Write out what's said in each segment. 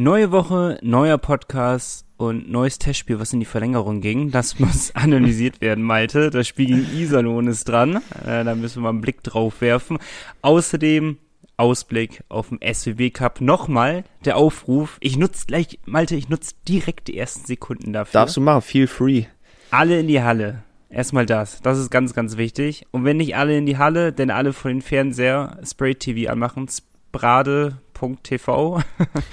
Neue Woche, neuer Podcast und neues Testspiel, was in die Verlängerung ging. Das muss analysiert werden, Malte. Das Spiel gegen Iserlohn ist dran. Äh, da müssen wir mal einen Blick drauf werfen. Außerdem Ausblick auf dem SWB Cup. Nochmal der Aufruf. Ich nutze gleich, Malte, ich nutze direkt die ersten Sekunden dafür. Darfst du machen, feel free. Alle in die Halle. Erstmal das. Das ist ganz, ganz wichtig. Und wenn nicht alle in die Halle, denn alle vor den Fernseher Spray TV anmachen, sprade.tv,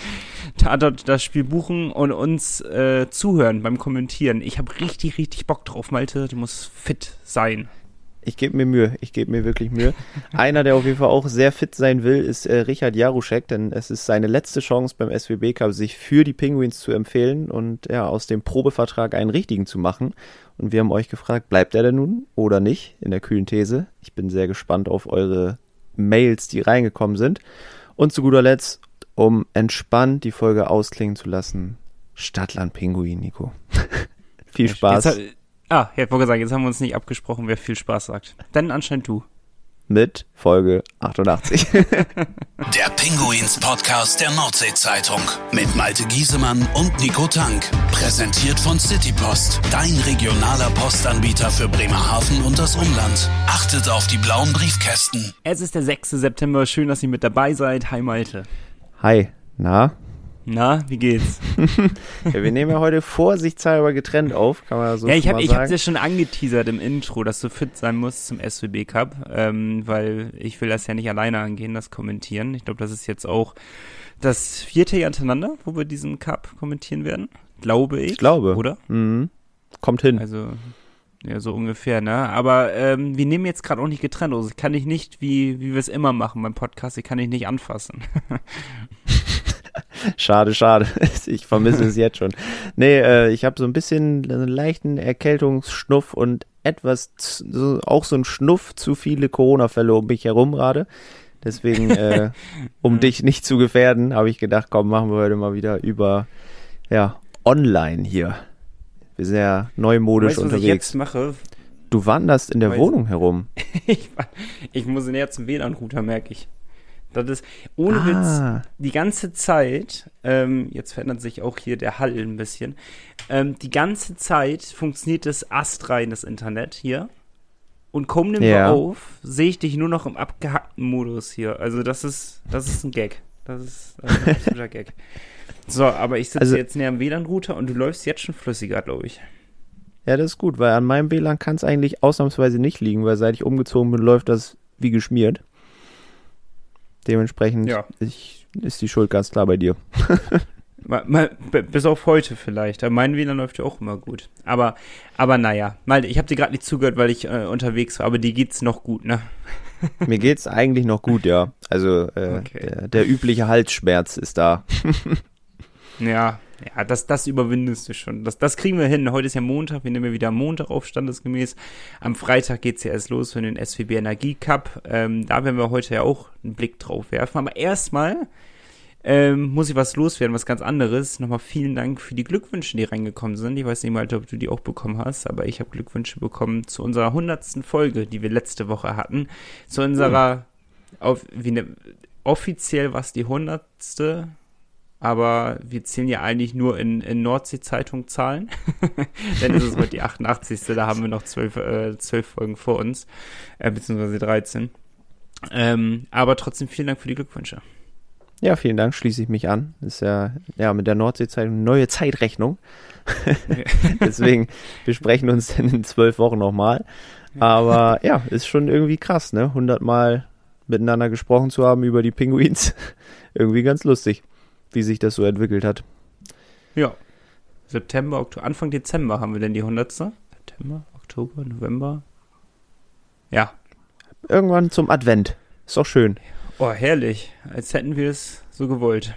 da dort das Spiel buchen und uns äh, zuhören beim Kommentieren. Ich habe richtig, richtig Bock drauf, Malte. Du musst fit sein. Ich gebe mir Mühe, ich gebe mir wirklich Mühe. Einer, der auf jeden Fall auch sehr fit sein will, ist äh, Richard Jaruschek, denn es ist seine letzte Chance beim SWB Cup, sich für die Penguins zu empfehlen und ja, aus dem Probevertrag einen richtigen zu machen. Und wir haben euch gefragt, bleibt er denn nun oder nicht in der kühlen These? Ich bin sehr gespannt auf eure Mails, die reingekommen sind. Und zu guter Letzt, um entspannt die Folge ausklingen zu lassen, Stadtland Pinguin, Nico. Viel Spaß. Jetzt, ah, ich wollte sagen, jetzt haben wir uns nicht abgesprochen, wer viel Spaß sagt. Dann anscheinend du. Mit Folge 88. Der Pinguins Podcast der Nordsee-Zeitung mit Malte Giesemann und Nico Tank. Präsentiert von Citypost, dein regionaler Postanbieter für Bremerhaven und das Umland. Achtet auf die blauen Briefkästen. Es ist der 6. September. Schön, dass ihr mit dabei seid. Hi Malte. Hi, na? Na, wie geht's? ja, wir nehmen ja heute vorsichtshalber getrennt auf, kann man so Ja, ich habe ich hab's ja schon angeteasert im Intro, dass du fit sein musst zum SWB Cup, ähm, weil ich will das ja nicht alleine angehen, das Kommentieren. Ich glaube, das ist jetzt auch das vierte Jahr hintereinander, wo wir diesen Cup kommentieren werden. Glaube ich. Ich glaube. Oder? Mhm. Kommt hin. Also, ja, so ungefähr, ne? Aber ähm, wir nehmen jetzt gerade auch nicht getrennt. Also kann ich nicht, wie, wie wir es immer machen beim Podcast, ich kann ich nicht anfassen. schade, schade. Ich vermisse es jetzt schon. Nee, äh, ich habe so ein bisschen einen leichten Erkältungsschnuff und etwas, so, auch so ein Schnuff zu viele Corona-Fälle um mich herum gerade. Deswegen, äh, um dich nicht zu gefährden, habe ich gedacht, komm, machen wir heute mal wieder über, ja, online hier. Wir sind ja neumodisch weißt, unterwegs. Was ich jetzt mache? Du wanderst in der Weiß Wohnung herum. ich, ich muss näher zum WLAN-Router, merke ich. Das ist ohne ah. Witz die ganze Zeit, ähm, jetzt verändert sich auch hier der Hall ein bisschen, ähm, die ganze Zeit funktioniert das astrein, das Internet hier. Und kaum nimm ja. auf, sehe ich dich nur noch im abgehackten Modus hier. Also das ist, das ist ein Gag. Das ist, das ist ein absoluter Gag. So, aber ich sitze also, jetzt näher am WLAN-Router und du läufst jetzt schon flüssiger, glaube ich. Ja, das ist gut, weil an meinem WLAN kann es eigentlich ausnahmsweise nicht liegen, weil seit ich umgezogen bin, läuft das wie geschmiert. Dementsprechend ja. ich, ist die Schuld ganz klar bei dir. mal, mal, bis auf heute vielleicht. Mein WLAN läuft ja auch immer gut. Aber, aber naja, mal, ich habe dir gerade nicht zugehört, weil ich äh, unterwegs war, aber dir geht's noch gut, ne? Mir geht's eigentlich noch gut, ja. Also äh, okay. der, der übliche Halsschmerz ist da. ja, ja, das, das überwindest du schon. Das, das kriegen wir hin. Heute ist ja Montag, wir nehmen ja wieder Montag auf, standesgemäß. Am Freitag geht's ja erst los für den SWB Energie Cup. Ähm, da werden wir heute ja auch einen Blick drauf werfen. Aber erstmal ähm, muss ich was loswerden, was ganz anderes. Nochmal vielen Dank für die Glückwünsche, die reingekommen sind. Ich weiß nicht mal, ob du die auch bekommen hast, aber ich habe Glückwünsche bekommen zu unserer hundertsten Folge, die wir letzte Woche hatten. Zu unserer, mhm. auf, wie ne, offiziell was die hundertste aber wir zählen ja eigentlich nur in, in Nordsee-Zeitung Zahlen. Denn es ist heute die 88. Da haben wir noch zwölf, äh, zwölf Folgen vor uns, äh, beziehungsweise 13. Ähm, aber trotzdem vielen Dank für die Glückwünsche. Ja, vielen Dank, schließe ich mich an. Ist ja, ja mit der Nordsee-Zeitung neue Zeitrechnung. Deswegen, wir sprechen uns dann in zwölf Wochen nochmal. Aber ja, ist schon irgendwie krass, ne? Hundertmal miteinander gesprochen zu haben über die Pinguins. irgendwie ganz lustig wie sich das so entwickelt hat. Ja. September, Oktober, Anfang Dezember haben wir denn die 100. September, Oktober, November. Ja. Irgendwann zum Advent. Ist doch schön. Oh, herrlich. Als hätten wir es so gewollt.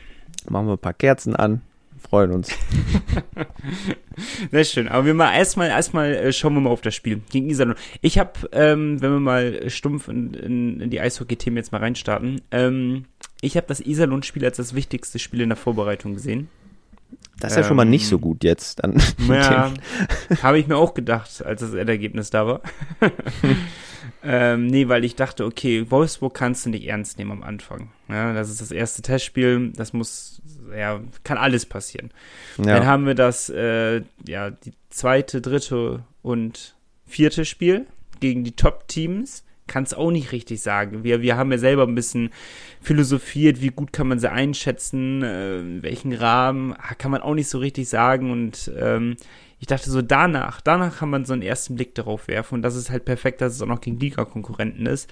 Machen wir ein paar Kerzen an. Freuen uns. Sehr schön. Aber wir mal erstmal, erstmal äh, schauen wir mal auf das Spiel gegen Iserlohn. Ich habe, ähm, wenn wir mal stumpf in, in, in die Eishockey-Themen jetzt mal reinstarten, ähm, ich habe das Iserlohn-Spiel als das wichtigste Spiel in der Vorbereitung gesehen. Das ist ja ähm, schon mal nicht so ähm, gut jetzt. Dann ja, habe ich mir auch gedacht, als das Endergebnis da war. ähm, nee, weil ich dachte, okay, Wolfsburg kannst du nicht ernst nehmen am Anfang. Ja, das ist das erste Testspiel, das muss ja, kann alles passieren. Ja. Dann haben wir das, äh, ja, die zweite, dritte und vierte Spiel gegen die Top-Teams. Kann es auch nicht richtig sagen. Wir, wir haben ja selber ein bisschen philosophiert, wie gut kann man sie einschätzen, äh, welchen Rahmen, ah, kann man auch nicht so richtig sagen. Und ähm, ich dachte so, danach, danach kann man so einen ersten Blick darauf werfen. Und das ist halt perfekt, dass es auch noch gegen Liga-Konkurrenten ist.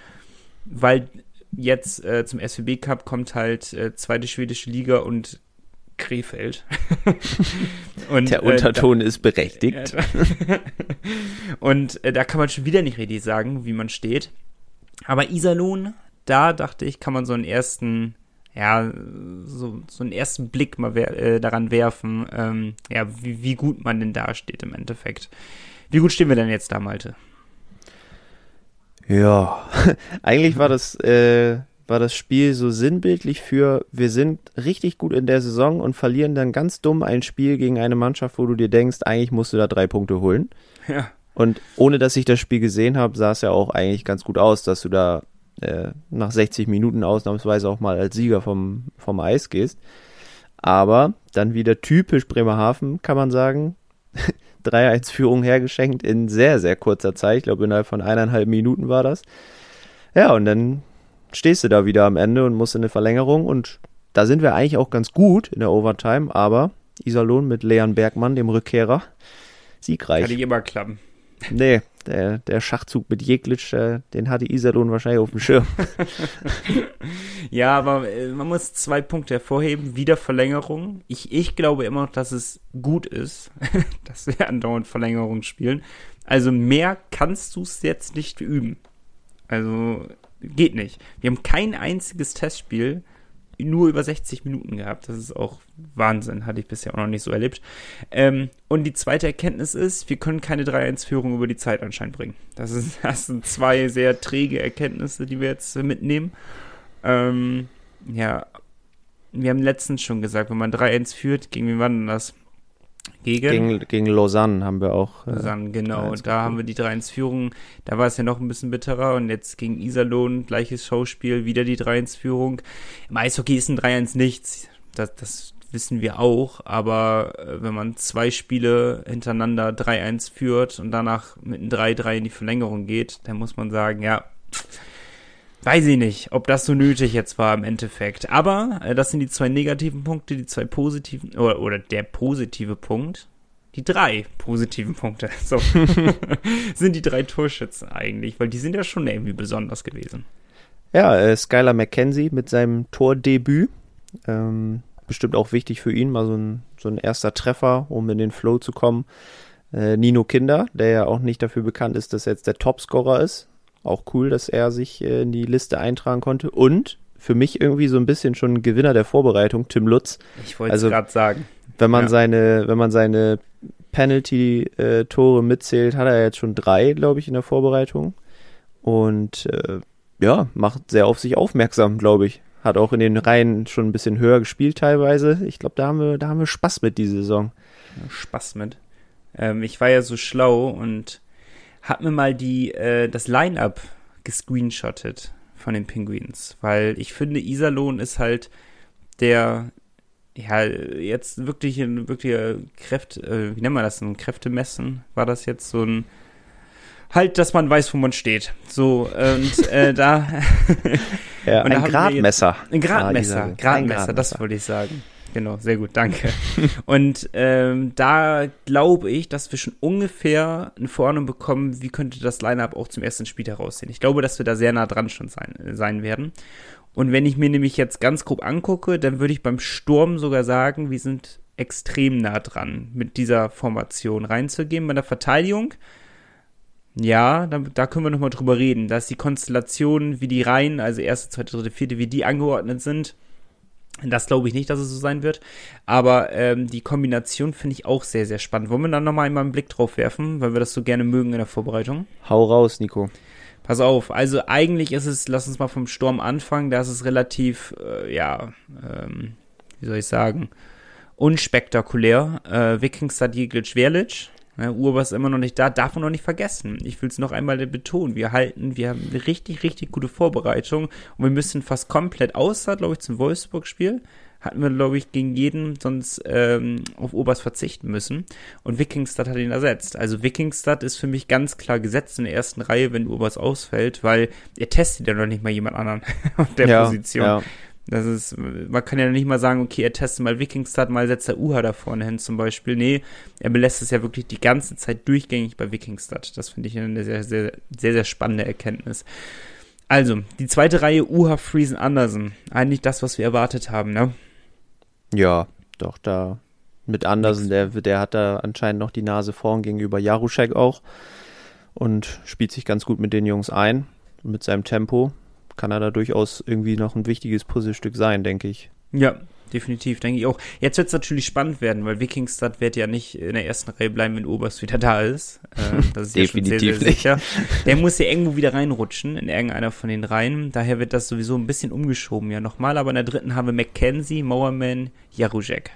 Weil jetzt äh, zum SWB Cup kommt halt äh, zweite schwedische Liga und Krefeld. und, Der Unterton äh, da, ist berechtigt. und äh, da kann man schon wieder nicht richtig sagen, wie man steht. Aber Iserlohn, da dachte ich, kann man so einen ersten, ja, so, so einen ersten Blick mal wer äh, daran werfen, ähm, ja, wie, wie gut man denn da steht im Endeffekt. Wie gut stehen wir denn jetzt da, Malte? Ja, eigentlich war das, äh, war das Spiel so sinnbildlich für, wir sind richtig gut in der Saison und verlieren dann ganz dumm ein Spiel gegen eine Mannschaft, wo du dir denkst, eigentlich musst du da drei Punkte holen. Ja. Und ohne dass ich das Spiel gesehen habe, sah es ja auch eigentlich ganz gut aus, dass du da äh, nach 60 Minuten ausnahmsweise auch mal als Sieger vom, vom Eis gehst. Aber dann wieder typisch Bremerhaven, kann man sagen. 3-1-Führung hergeschenkt in sehr, sehr kurzer Zeit. Ich glaube, innerhalb von eineinhalb Minuten war das. Ja, und dann stehst du da wieder am Ende und musst in eine Verlängerung. Und da sind wir eigentlich auch ganz gut in der Overtime, aber Iserlohn mit Leon Bergmann, dem Rückkehrer, siegreich. Kann nicht immer klappen. Nee, der, der Schachzug mit Jeglitsch, äh, den hatte Iserlohn wahrscheinlich auf dem Schirm. ja, aber äh, man muss zwei Punkte hervorheben. Wieder Verlängerung. Ich, ich glaube immer noch, dass es gut ist, dass wir andauernd Verlängerung spielen. Also mehr kannst du es jetzt nicht üben. Also geht nicht. Wir haben kein einziges Testspiel nur über 60 Minuten gehabt. Das ist auch Wahnsinn, hatte ich bisher auch noch nicht so erlebt. Ähm, und die zweite Erkenntnis ist, wir können keine 3-1-Führung über die Zeit anscheinend bringen. Das, ist, das sind zwei sehr träge Erkenntnisse, die wir jetzt mitnehmen. Ähm, ja, wir haben letztens schon gesagt, wenn man 3-1 führt, gegen wen war denn das? Gegen? gegen? Gegen, Lausanne haben wir auch. Äh, Lausanne, genau. Und da haben wir die 3-1-Führung. Da war es ja noch ein bisschen bitterer. Und jetzt gegen Iserlohn, gleiches Schauspiel, wieder die 3-1-Führung. Im Eishockey ist ein 3-1 nichts. Das, das wissen wir auch. Aber äh, wenn man zwei Spiele hintereinander 3-1 führt und danach mit einem 3-3 in die Verlängerung geht, dann muss man sagen, ja weiß ich nicht, ob das so nötig jetzt war im Endeffekt. Aber äh, das sind die zwei negativen Punkte, die zwei positiven, oder, oder der positive Punkt. Die drei positiven Punkte, so, sind die drei Torschützen eigentlich, weil die sind ja schon irgendwie besonders gewesen. Ja, äh, Skylar McKenzie mit seinem Tordebüt. Ähm, bestimmt auch wichtig für ihn, mal so ein, so ein erster Treffer, um in den Flow zu kommen. Äh, Nino Kinder, der ja auch nicht dafür bekannt ist, dass er jetzt der Topscorer ist, auch cool, dass er sich äh, in die Liste eintragen konnte. Und für mich irgendwie so ein bisschen schon ein Gewinner der Vorbereitung, Tim Lutz. Ich wollte also, gerade sagen. Wenn man ja. seine, wenn man seine Penalty-Tore mitzählt, hat er jetzt schon drei, glaube ich, in der Vorbereitung. Und äh, ja, macht sehr auf sich aufmerksam, glaube ich. Hat auch in den Reihen schon ein bisschen höher gespielt teilweise. Ich glaube, da haben wir, da haben wir Spaß mit diese Saison. Spaß mit. Ähm, ich war ja so schlau und hab mir mal die, äh, das Line-Up gescreenshottet von den Penguins, weil ich finde, Iserlohn ist halt der, ja, jetzt wirklich ein wirklicher Kräfte, äh, wie nennt man das, ein Kräftemessen? War das jetzt so ein, halt, dass man weiß, wo man steht. So, und äh, da. ja, und ein Gradmesser. Ein Gradmesser, Gradmesser, das wollte ich sagen. Genau, sehr gut, danke. und ähm, da glaube ich, dass wir schon ungefähr eine Vorstellung bekommen, wie könnte das Line-Up auch zum ersten Spiel heraussehen. Ich glaube, dass wir da sehr nah dran schon sein, sein werden. Und wenn ich mir nämlich jetzt ganz grob angucke, dann würde ich beim Sturm sogar sagen, wir sind extrem nah dran, mit dieser Formation reinzugehen. Bei der Verteidigung, ja, da, da können wir nochmal drüber reden. Da ist die Konstellation, wie die Reihen, also erste, zweite, dritte, vierte, wie die angeordnet sind das glaube ich nicht, dass es so sein wird. Aber ähm, die Kombination finde ich auch sehr, sehr spannend. Wollen wir dann nochmal einmal einen Blick drauf werfen, weil wir das so gerne mögen in der Vorbereitung? Hau raus, Nico. Pass auf, also eigentlich ist es, lass uns mal vom Sturm anfangen, da ist es relativ, äh, ja, ähm, wie soll ich sagen, unspektakulär. Äh, Wikingstad Jeglic Werlic, ja, Urba ist immer noch nicht da, darf man noch nicht vergessen. Ich will es noch einmal betonen. Wir halten, wir haben eine richtig, richtig gute Vorbereitung und wir müssen fast komplett außer, glaube ich, zum Wolfsburg-Spiel, hatten wir, glaube ich, gegen jeden sonst ähm, auf Oberst verzichten müssen. Und Wikingstad hat ihn ersetzt. Also Wikingstad ist für mich ganz klar gesetzt in der ersten Reihe, wenn Oberst ausfällt, weil er testet ja noch nicht mal jemand anderen auf der ja, Position. Ja. Das ist, man kann ja nicht mal sagen, okay, er testet mal Wikingstad, mal setzt er Uha da vorne hin zum Beispiel. Nee, er belässt es ja wirklich die ganze Zeit durchgängig bei Wikingstad. Das finde ich eine sehr, sehr, sehr, sehr spannende Erkenntnis. Also, die zweite Reihe Uha, Friesen, Andersen. Eigentlich das, was wir erwartet haben, ne? Ja, doch, da mit Andersen, der, der hat da anscheinend noch die Nase vorn gegenüber Jaruschek auch und spielt sich ganz gut mit den Jungs ein. Mit seinem Tempo kann er da durchaus irgendwie noch ein wichtiges Puzzlestück sein, denke ich. Ja, definitiv, denke ich auch. Jetzt wird es natürlich spannend werden, weil Wikingstad wird ja nicht in der ersten Reihe bleiben, wenn Oberst wieder da ist. Äh, das ist definitiv ja schon sehr, sehr sicher. Der muss ja irgendwo wieder reinrutschen in irgendeiner von den Reihen. Daher wird das sowieso ein bisschen umgeschoben ja nochmal. Aber in der dritten haben wir Mackenzie, Mowerman, Jaruzek.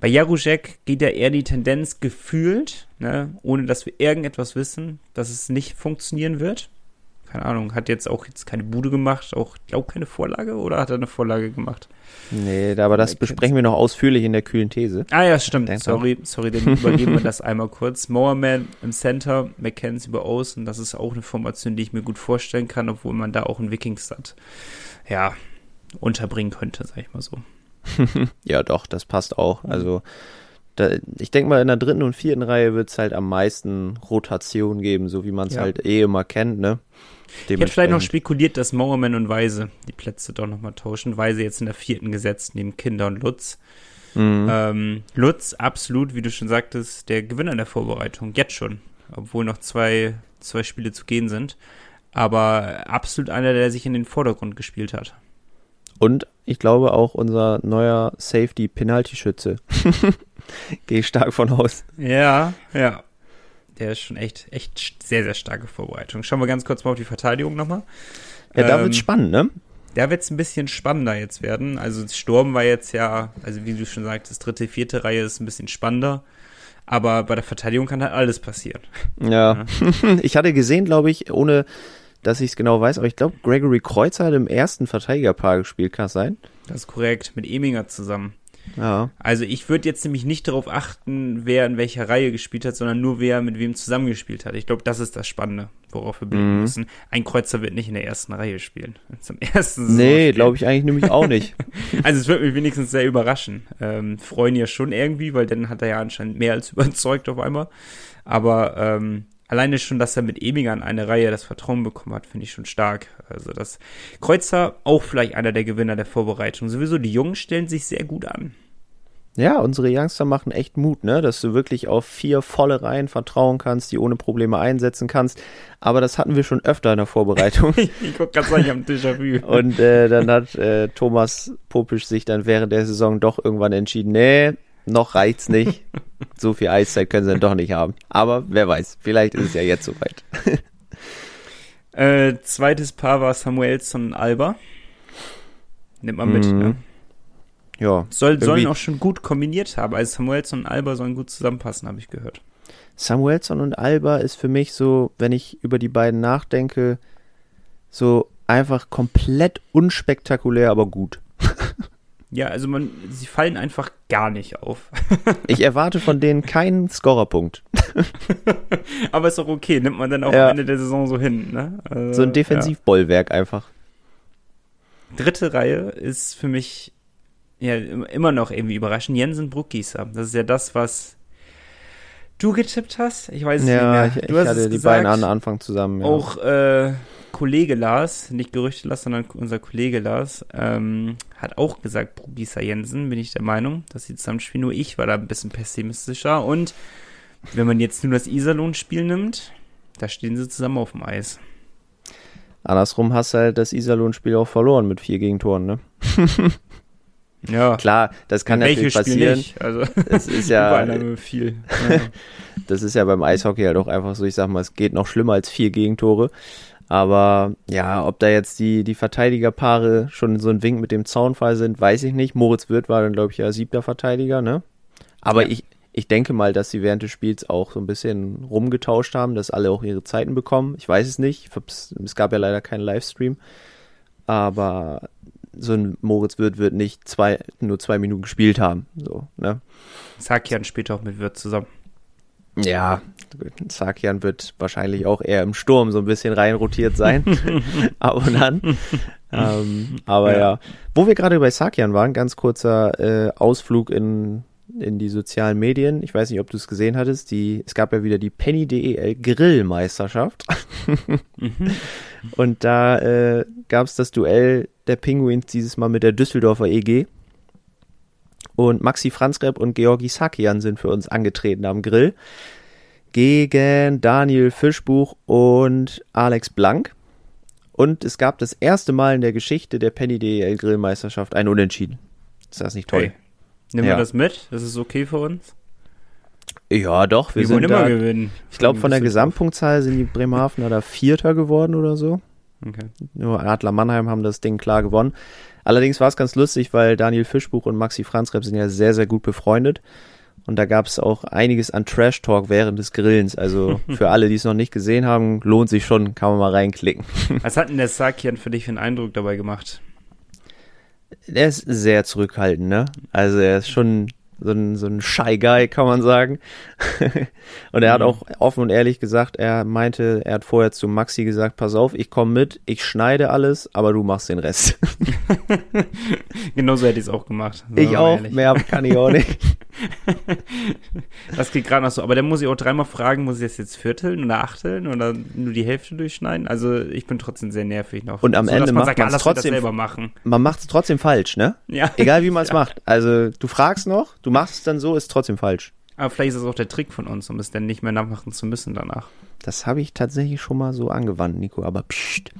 Bei Jaruzek geht ja eher die Tendenz gefühlt, ne, ohne dass wir irgendetwas wissen, dass es nicht funktionieren wird keine Ahnung, hat jetzt auch jetzt keine Bude gemacht, auch, glaube keine Vorlage oder hat er eine Vorlage gemacht? Nee, aber das besprechen wir noch ausführlich in der kühlen These. Ah ja, stimmt. Sorry, sorry, dann übergeben wir das einmal kurz. Mowerman im Center, McKenzie über Außen, das ist auch eine Formation, die ich mir gut vorstellen kann, obwohl man da auch einen Wikingstad, ja, unterbringen könnte, sag ich mal so. ja, doch, das passt auch. Also da, ich denke mal, in der dritten und vierten Reihe wird es halt am meisten Rotation geben, so wie man es ja. halt eh immer kennt, ne? Ich hätte vielleicht noch spekuliert, dass Mowerman und Weise die Plätze doch nochmal tauschen. Weise jetzt in der vierten gesetzt, neben Kinder und Lutz. Mhm. Ähm, Lutz, absolut, wie du schon sagtest, der Gewinner der Vorbereitung. Jetzt schon. Obwohl noch zwei, zwei Spiele zu gehen sind. Aber absolut einer, der sich in den Vordergrund gespielt hat. Und ich glaube auch unser neuer Safety-Penalty-Schütze. Gehe ich stark von aus. Ja, ja. Der ist schon echt, echt sehr, sehr starke Vorbereitung. Schauen wir ganz kurz mal auf die Verteidigung nochmal. Ja, da ähm, wird's spannend, ne? Da wird es ein bisschen spannender jetzt werden. Also Sturm war jetzt ja, also wie du schon sagtest, dritte, vierte Reihe ist ein bisschen spannender. Aber bei der Verteidigung kann halt alles passieren. Ja. ja. ich hatte gesehen, glaube ich, ohne dass ich es genau weiß, aber ich glaube, Gregory Kreuzer hat im ersten Verteidigerpaar gespielt, kann es sein? Das ist korrekt, mit Eminger zusammen. Ja. Also ich würde jetzt nämlich nicht darauf achten, wer in welcher Reihe gespielt hat, sondern nur wer mit wem zusammengespielt hat. Ich glaube, das ist das Spannende, worauf wir blicken mhm. müssen. Ein Kreuzer wird nicht in der ersten Reihe spielen. Zum ersten Nee, glaube ich eigentlich nämlich auch nicht. also es wird mich wenigstens sehr überraschen. Ähm, freuen ja schon irgendwie, weil dann hat er ja anscheinend mehr als überzeugt auf einmal. Aber ähm, alleine schon, dass er mit Eminger in eine Reihe das Vertrauen bekommen hat, finde ich schon stark. Also das Kreuzer auch vielleicht einer der Gewinner der Vorbereitung. Sowieso die Jungen stellen sich sehr gut an. Ja, unsere Youngster machen echt Mut, ne, dass du wirklich auf vier volle Reihen vertrauen kannst, die ohne Probleme einsetzen kannst. Aber das hatten wir schon öfter in der Vorbereitung. ich guck ganz sagen, ich am Déjà-vu. Und äh, dann hat äh, Thomas Popisch sich dann während der Saison doch irgendwann entschieden, nee, noch reicht's nicht. so viel Eiszeit können sie dann doch nicht haben. Aber wer weiß, vielleicht ist es ja jetzt soweit. äh, zweites Paar war Samuelson und Alba. Nimmt man mit, mm. ne? Ja. Soll, sollen auch schon gut kombiniert haben. Also Samuelson und Alba sollen gut zusammenpassen, habe ich gehört. Samuelson und Alba ist für mich so, wenn ich über die beiden nachdenke, so einfach komplett unspektakulär, aber gut. Ja, also man, sie fallen einfach gar nicht auf. ich erwarte von denen keinen Scorerpunkt. Aber ist doch okay, nimmt man dann auch ja. am Ende der Saison so hin, ne? Also, so ein Defensivbollwerk ja. einfach. Dritte Reihe ist für mich ja immer noch irgendwie überraschend. Jensen Bruckgießer. Das ist ja das, was du getippt hast. Ich weiß es ja, nicht mehr. Du ich, ich hatte die gesagt, beiden an Anfang zusammen. Ja. Auch äh, Kollege Lars, nicht Gerüchte Lars, sondern unser Kollege Lars, ähm, hat auch gesagt, Brugisa Jensen, bin ich der Meinung, dass sie zusammen spielen. Nur ich war da ein bisschen pessimistischer. Und wenn man jetzt nur das Iserlohn-Spiel nimmt, da stehen sie zusammen auf dem Eis. Andersrum hast du halt das Iserlohn-Spiel auch verloren mit vier Gegentoren, ne? ja. Klar, das kann natürlich passieren. Nicht? Also, es ist ja viel. das ist ja beim Eishockey halt auch einfach so, ich sag mal, es geht noch schlimmer als vier Gegentore. Aber ja, ob da jetzt die, die Verteidigerpaare schon so ein Wink mit dem Zaunfall sind, weiß ich nicht. Moritz Wirth war dann, glaube ich, ja siebter Verteidiger, ne? Aber ja. ich, ich denke mal, dass sie während des Spiels auch so ein bisschen rumgetauscht haben, dass alle auch ihre Zeiten bekommen. Ich weiß es nicht. Es gab ja leider keinen Livestream. Aber so ein Moritz Wirth wird nicht zwei, nur zwei Minuten gespielt haben. So, ne? Sakian spielt auch mit Wirth zusammen. Ja, Sakian wird wahrscheinlich auch eher im Sturm so ein bisschen reinrotiert sein. Ab und an. Ähm, aber ja. ja. wo wir gerade bei Sakian waren, ganz kurzer äh, Ausflug in, in die sozialen Medien. Ich weiß nicht, ob du es gesehen hattest. Die, es gab ja wieder die Penny DEL Grillmeisterschaft. mhm. Und da äh, gab es das Duell der Penguins dieses Mal mit der Düsseldorfer EG. Und Maxi Franzrep und Georgi Sakian sind für uns angetreten am Grill. Gegen Daniel Fischbuch und Alex Blank. Und es gab das erste Mal in der Geschichte der Penny DL Grillmeisterschaft ein Unentschieden. Ist das nicht toll? Hey, nehmen ja. wir das mit? Das ist okay für uns? Ja, doch. Wir, wir sind immer da, gewinnen. Ich glaube, von der Gesamtpunktzahl sind die Bremerhavener da Vierter geworden oder so. Okay. Nur Adler Mannheim haben das Ding klar gewonnen. Allerdings war es ganz lustig, weil Daniel Fischbuch und Maxi Franzrepp sind ja sehr, sehr gut befreundet. Und da gab es auch einiges an Trash-Talk während des Grillens. Also für alle, die es noch nicht gesehen haben, lohnt sich schon, kann man mal reinklicken. Was hat denn der Sakian für dich für einen Eindruck dabei gemacht? Der ist sehr zurückhaltend, ne? Also er ist schon so ein, so ein Shy Guy, kann man sagen. und er mhm. hat auch offen und ehrlich gesagt, er meinte, er hat vorher zu Maxi gesagt, pass auf, ich komme mit, ich schneide alles, aber du machst den Rest. Genauso hätte ich es auch gemacht. Ich auch, ehrlich. mehr kann ich auch nicht. das geht gerade noch so. Aber dann muss ich auch dreimal fragen, muss ich das jetzt vierteln oder achteln oder nur die Hälfte durchschneiden? Also ich bin trotzdem sehr nervig noch. Und am so, Ende macht man es trotzdem selber machen. Man macht es trotzdem falsch, ne? Ja. Egal wie man es ja. macht. Also du fragst noch, du machst es dann so, ist trotzdem falsch. Aber vielleicht ist das auch der Trick von uns, um es dann nicht mehr nachmachen zu müssen danach. Das habe ich tatsächlich schon mal so angewandt, Nico, aber pst.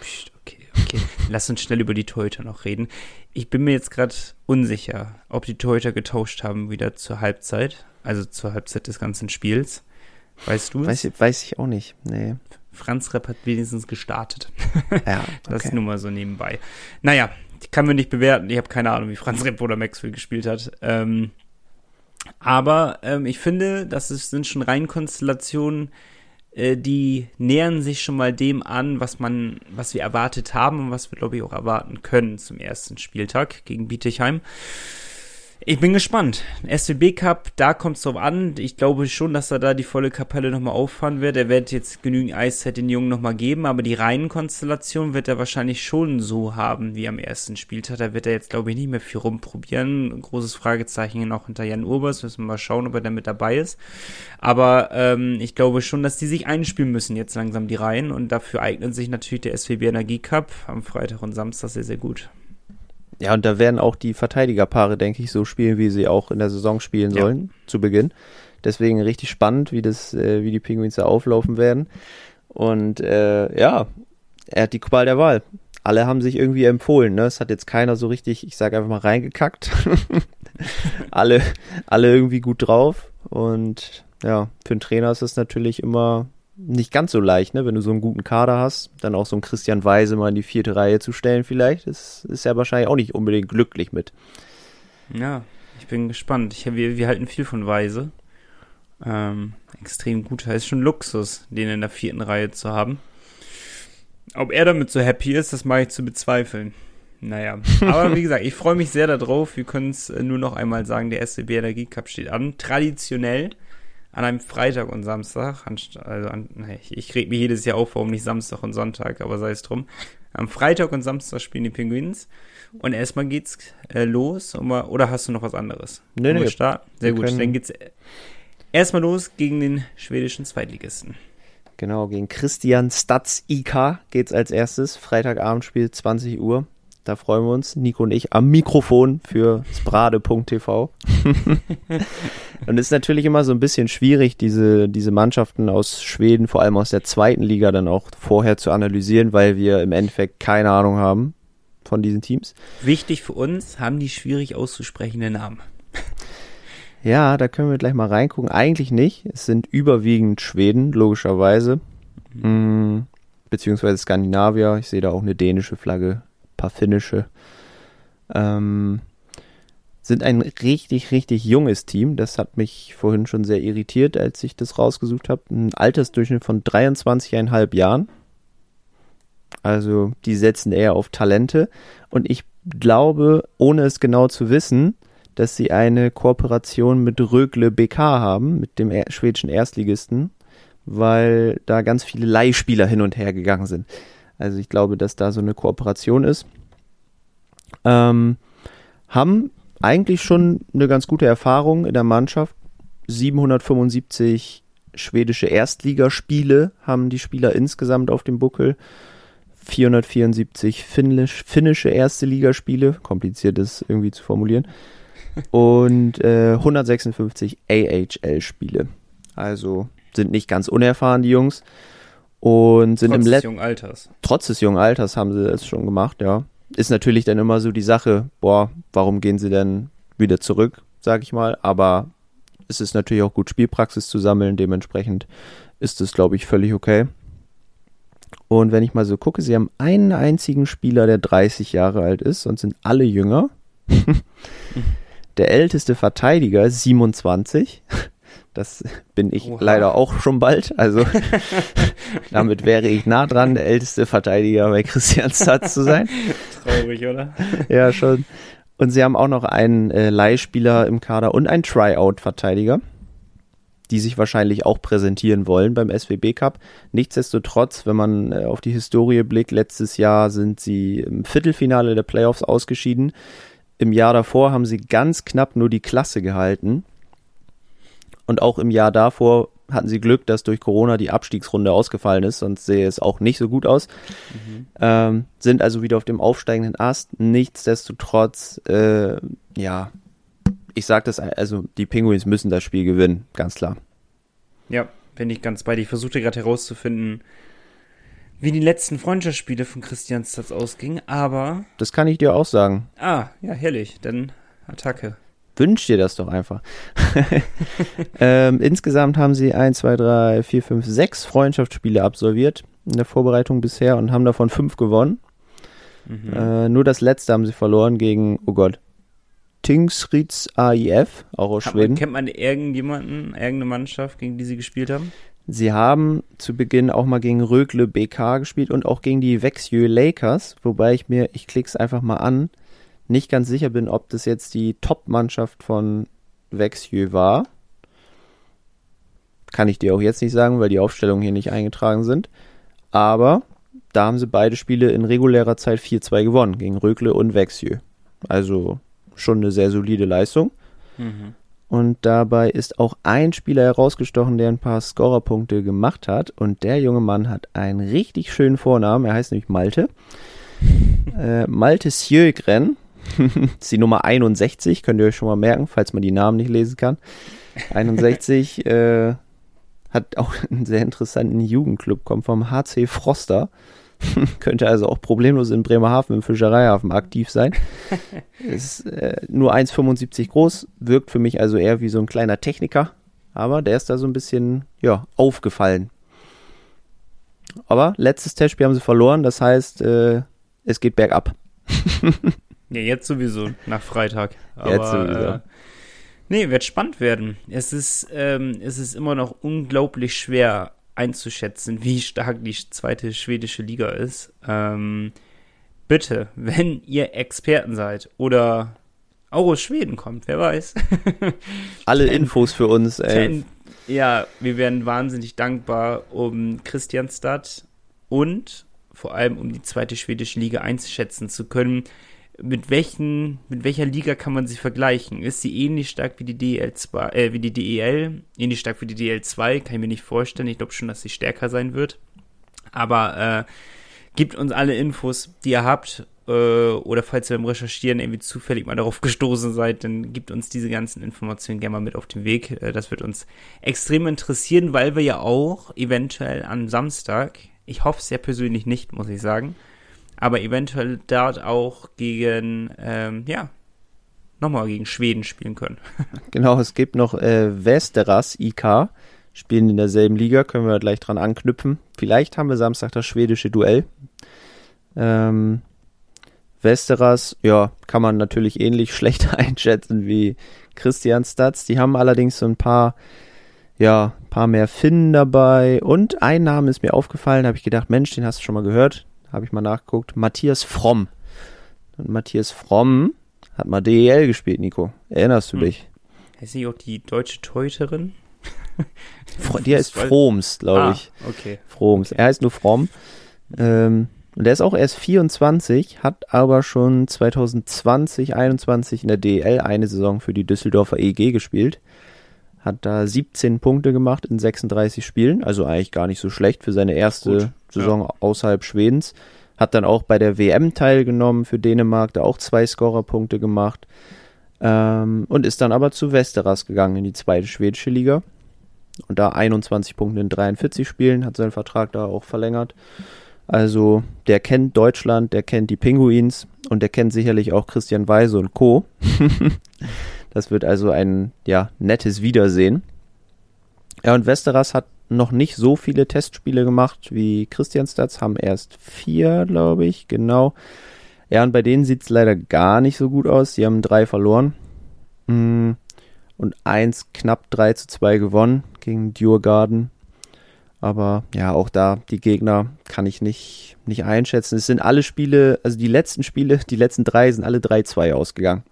Psst, okay, okay. Lass uns schnell über die Torhüter noch reden. Ich bin mir jetzt gerade unsicher, ob die Torhüter getauscht haben wieder zur Halbzeit, also zur Halbzeit des ganzen Spiels. Weißt du weiß, weiß ich auch nicht, nee. Franz Repp hat wenigstens gestartet. Ja, okay. Das ist nur mal so nebenbei. Naja, kann mir nicht bewerten. Ich habe keine Ahnung, wie Franz Repp oder Maxwell gespielt hat. Ähm, aber ähm, ich finde, das ist, sind schon rein Konstellationen, äh, die nähern sich schon mal dem an, was man, was wir erwartet haben und was wir, glaube ich, auch erwarten können zum ersten Spieltag gegen Bietigheim. Ich bin gespannt. SWB Cup, da kommt es drauf an. Ich glaube schon, dass er da die volle Kapelle nochmal auffahren wird. Er wird jetzt genügend Eiszeit den Jungen nochmal geben, aber die reinen Konstellationen wird er wahrscheinlich schon so haben wie am ersten Spieltag. Da wird er jetzt, glaube ich, nicht mehr viel rumprobieren. Großes Fragezeichen auch hinter Jan Urbers. Müssen wir mal schauen, ob er da mit dabei ist. Aber ähm, ich glaube schon, dass die sich einspielen müssen jetzt langsam die Reihen und dafür eignet sich natürlich der SWB Energie Cup am Freitag und Samstag sehr, sehr gut. Ja, und da werden auch die Verteidigerpaare, denke ich, so spielen, wie sie auch in der Saison spielen ja. sollen, zu Beginn. Deswegen richtig spannend, wie das, äh, wie die Penguins da auflaufen werden. Und äh, ja, er hat die Qual der Wahl. Alle haben sich irgendwie empfohlen, ne? Es hat jetzt keiner so richtig, ich sage einfach mal, reingekackt. alle, alle irgendwie gut drauf. Und ja, für einen Trainer ist es natürlich immer nicht ganz so leicht, ne? Wenn du so einen guten Kader hast, dann auch so einen Christian Weise mal in die vierte Reihe zu stellen, vielleicht. Das ist ja wahrscheinlich auch nicht unbedingt glücklich mit. Ja, ich bin gespannt. Ich, wir, wir halten viel von Weise. Ähm, extrem gut. Es ist schon Luxus, den in der vierten Reihe zu haben. Ob er damit so happy ist, das mag ich zu bezweifeln. Naja, aber wie gesagt, ich freue mich sehr darauf. Wir können es nur noch einmal sagen, der SCB Energie Cup steht an. Traditionell an einem Freitag und Samstag, also an, ich, ich reg mich jedes Jahr auf, warum nicht Samstag und Sonntag, aber sei es drum. Am Freitag und Samstag spielen die Pinguins und erstmal geht's äh, los, oder hast du noch was anderes? Nee, nee. Sehr gut, dann geht's erstmal los gegen den schwedischen Zweitligisten. Genau, gegen Christian Statz IK geht's als erstes. Freitagabendspiel 20 Uhr. Da freuen wir uns, Nico und ich, am Mikrofon für sprade.tv. und es ist natürlich immer so ein bisschen schwierig, diese, diese Mannschaften aus Schweden, vor allem aus der zweiten Liga, dann auch vorher zu analysieren, weil wir im Endeffekt keine Ahnung haben von diesen Teams. Wichtig für uns, haben die schwierig auszusprechende Namen. Ja, da können wir gleich mal reingucken. Eigentlich nicht. Es sind überwiegend Schweden, logischerweise. Mhm. Beziehungsweise Skandinavier. Ich sehe da auch eine dänische Flagge paar finnische. Ähm, sind ein richtig, richtig junges Team. Das hat mich vorhin schon sehr irritiert, als ich das rausgesucht habe. Ein Altersdurchschnitt von 23,5 Jahren. Also die setzen eher auf Talente. Und ich glaube, ohne es genau zu wissen, dass sie eine Kooperation mit Rögle BK haben, mit dem schwedischen Erstligisten, weil da ganz viele Leihspieler hin und her gegangen sind. Also ich glaube, dass da so eine Kooperation ist. Ähm, haben eigentlich schon eine ganz gute Erfahrung in der Mannschaft. 775 schwedische Erstligaspiele haben die Spieler insgesamt auf dem Buckel. 474 finnisch, finnische erste Ligaspiele, kompliziert ist irgendwie zu formulieren. Und äh, 156 AHL-Spiele. Also sind nicht ganz unerfahren, die Jungs. Und sind Trotz im des jungen Alters. Trotz des jungen Alters haben sie das schon gemacht, ja. Ist natürlich dann immer so die Sache, boah, warum gehen sie denn wieder zurück, sag ich mal. Aber es ist natürlich auch gut, Spielpraxis zu sammeln. Dementsprechend ist es, glaube ich, völlig okay. Und wenn ich mal so gucke, sie haben einen einzigen Spieler, der 30 Jahre alt ist und sind alle jünger. der älteste Verteidiger ist 27. Das bin ich Oha. leider auch schon bald. Also damit wäre ich nah dran, der älteste Verteidiger bei Christianstadt zu sein. Traurig, oder? Ja, schon. Und sie haben auch noch einen äh, Leihspieler im Kader und einen Tryout-Verteidiger, die sich wahrscheinlich auch präsentieren wollen beim SWB Cup. Nichtsdestotrotz, wenn man äh, auf die Historie blickt, letztes Jahr sind sie im Viertelfinale der Playoffs ausgeschieden. Im Jahr davor haben sie ganz knapp nur die Klasse gehalten und auch im Jahr davor hatten sie Glück, dass durch Corona die Abstiegsrunde ausgefallen ist, sonst sehe es auch nicht so gut aus. Mhm. Ähm, sind also wieder auf dem aufsteigenden Ast. Nichtsdestotrotz, äh, ja, ich sage das, also die Penguins müssen das Spiel gewinnen, ganz klar. Ja, bin ich ganz bei dir. Ich versuchte gerade herauszufinden, wie die letzten Freundschaftsspiele von Christian Stats ausgingen, aber. Das kann ich dir auch sagen. Ah, ja, herrlich. Dann Attacke. Wünsch dir das doch einfach. ähm, insgesamt haben sie 1, 2, 3, 4, 5, 6 Freundschaftsspiele absolviert in der Vorbereitung bisher und haben davon 5 gewonnen. Mhm. Äh, nur das letzte haben sie verloren gegen, oh Gott, Tingsrieds AIF, auch aus Schweden. Kennt man irgendjemanden, irgendeine Mannschaft, gegen die sie gespielt haben? Sie haben zu Beginn auch mal gegen Rögle BK gespielt und auch gegen die Växjö Lakers, wobei ich mir, ich klick's einfach mal an, nicht ganz sicher bin, ob das jetzt die Top-Mannschaft von Växjö war. Kann ich dir auch jetzt nicht sagen, weil die Aufstellungen hier nicht eingetragen sind. Aber da haben sie beide Spiele in regulärer Zeit 4-2 gewonnen, gegen Rögle und Växjö. Also schon eine sehr solide Leistung. Mhm. Und dabei ist auch ein Spieler herausgestochen, der ein paar Scorerpunkte gemacht hat. Und der junge Mann hat einen richtig schönen Vornamen. Er heißt nämlich Malte. äh, Malte Sjögren das ist die Nummer 61, könnt ihr euch schon mal merken, falls man die Namen nicht lesen kann. 61 äh, hat auch einen sehr interessanten Jugendclub, kommt vom HC Froster. Könnte also auch problemlos in Bremerhaven im Fischereihafen aktiv sein. ist äh, nur 1,75 groß, wirkt für mich also eher wie so ein kleiner Techniker. Aber der ist da so ein bisschen, ja, aufgefallen. Aber letztes Testspiel haben sie verloren, das heißt, äh, es geht bergab. Ja, jetzt sowieso, nach Freitag. Aber, jetzt sowieso. Äh, nee, wird spannend werden. Es ist, ähm, es ist immer noch unglaublich schwer einzuschätzen, wie stark die zweite schwedische Liga ist. Ähm, bitte, wenn ihr Experten seid oder auch aus Schweden kommt, wer weiß. Alle Infos für uns, ey. Ja, wir wären wahnsinnig dankbar um Christianstadt und vor allem um die zweite schwedische Liga einzuschätzen zu können mit welchen, mit welcher Liga kann man sie vergleichen? Ist sie ähnlich stark wie die DL2, äh, wie die DEL? Ähnlich stark wie die DL2? Kann ich mir nicht vorstellen. Ich glaube schon, dass sie stärker sein wird. Aber äh, gibt uns alle Infos, die ihr habt. Äh, oder falls ihr beim Recherchieren irgendwie zufällig mal darauf gestoßen seid, dann gibt uns diese ganzen Informationen gerne mal mit auf den Weg. Äh, das wird uns extrem interessieren, weil wir ja auch eventuell am Samstag, ich hoffe es sehr persönlich nicht, muss ich sagen, aber eventuell dort auch gegen, ähm, ja, nochmal gegen Schweden spielen können. genau, es gibt noch äh, Westeras IK, spielen in derselben Liga, können wir gleich dran anknüpfen. Vielleicht haben wir Samstag das schwedische Duell. Ähm, Westeras, ja, kann man natürlich ähnlich schlecht einschätzen wie Christian Stats. Die haben allerdings so ein paar, ja, ein paar mehr Finnen dabei. Und ein Name ist mir aufgefallen, habe ich gedacht, Mensch, den hast du schon mal gehört habe ich mal nachgeguckt, Matthias Fromm. Und Matthias Fromm hat mal DEL gespielt, Nico. Erinnerst du hm. dich? Ist sie auch die deutsche Teuterin? die heißt Froms, glaube ah, ich. Okay. Froms. Er heißt nur Fromm. Ähm, und der ist auch erst 24, hat aber schon 2020, 21 in der DEL eine Saison für die Düsseldorfer EG gespielt. Hat da 17 Punkte gemacht in 36 Spielen, also eigentlich gar nicht so schlecht für seine erste Gut, Saison ja. außerhalb Schwedens. Hat dann auch bei der WM teilgenommen für Dänemark, da auch zwei Scorerpunkte gemacht. Ähm, und ist dann aber zu Westeras gegangen in die zweite schwedische Liga. Und da 21 Punkte in 43 Spielen, hat seinen Vertrag da auch verlängert. Also der kennt Deutschland, der kennt die Pinguins und der kennt sicherlich auch Christian Weise und Co. das wird also ein ja, nettes Wiedersehen. Ja, und Westeras hat noch nicht so viele Testspiele gemacht wie Christian Stats, haben erst vier, glaube ich, genau. Ja, und bei denen sieht es leider gar nicht so gut aus. Die haben drei verloren. Mm, und eins knapp 3 zu 2 gewonnen gegen Djurgarden. Aber ja, auch da, die Gegner kann ich nicht, nicht einschätzen. Es sind alle Spiele, also die letzten Spiele, die letzten drei sind alle 3-2 ausgegangen.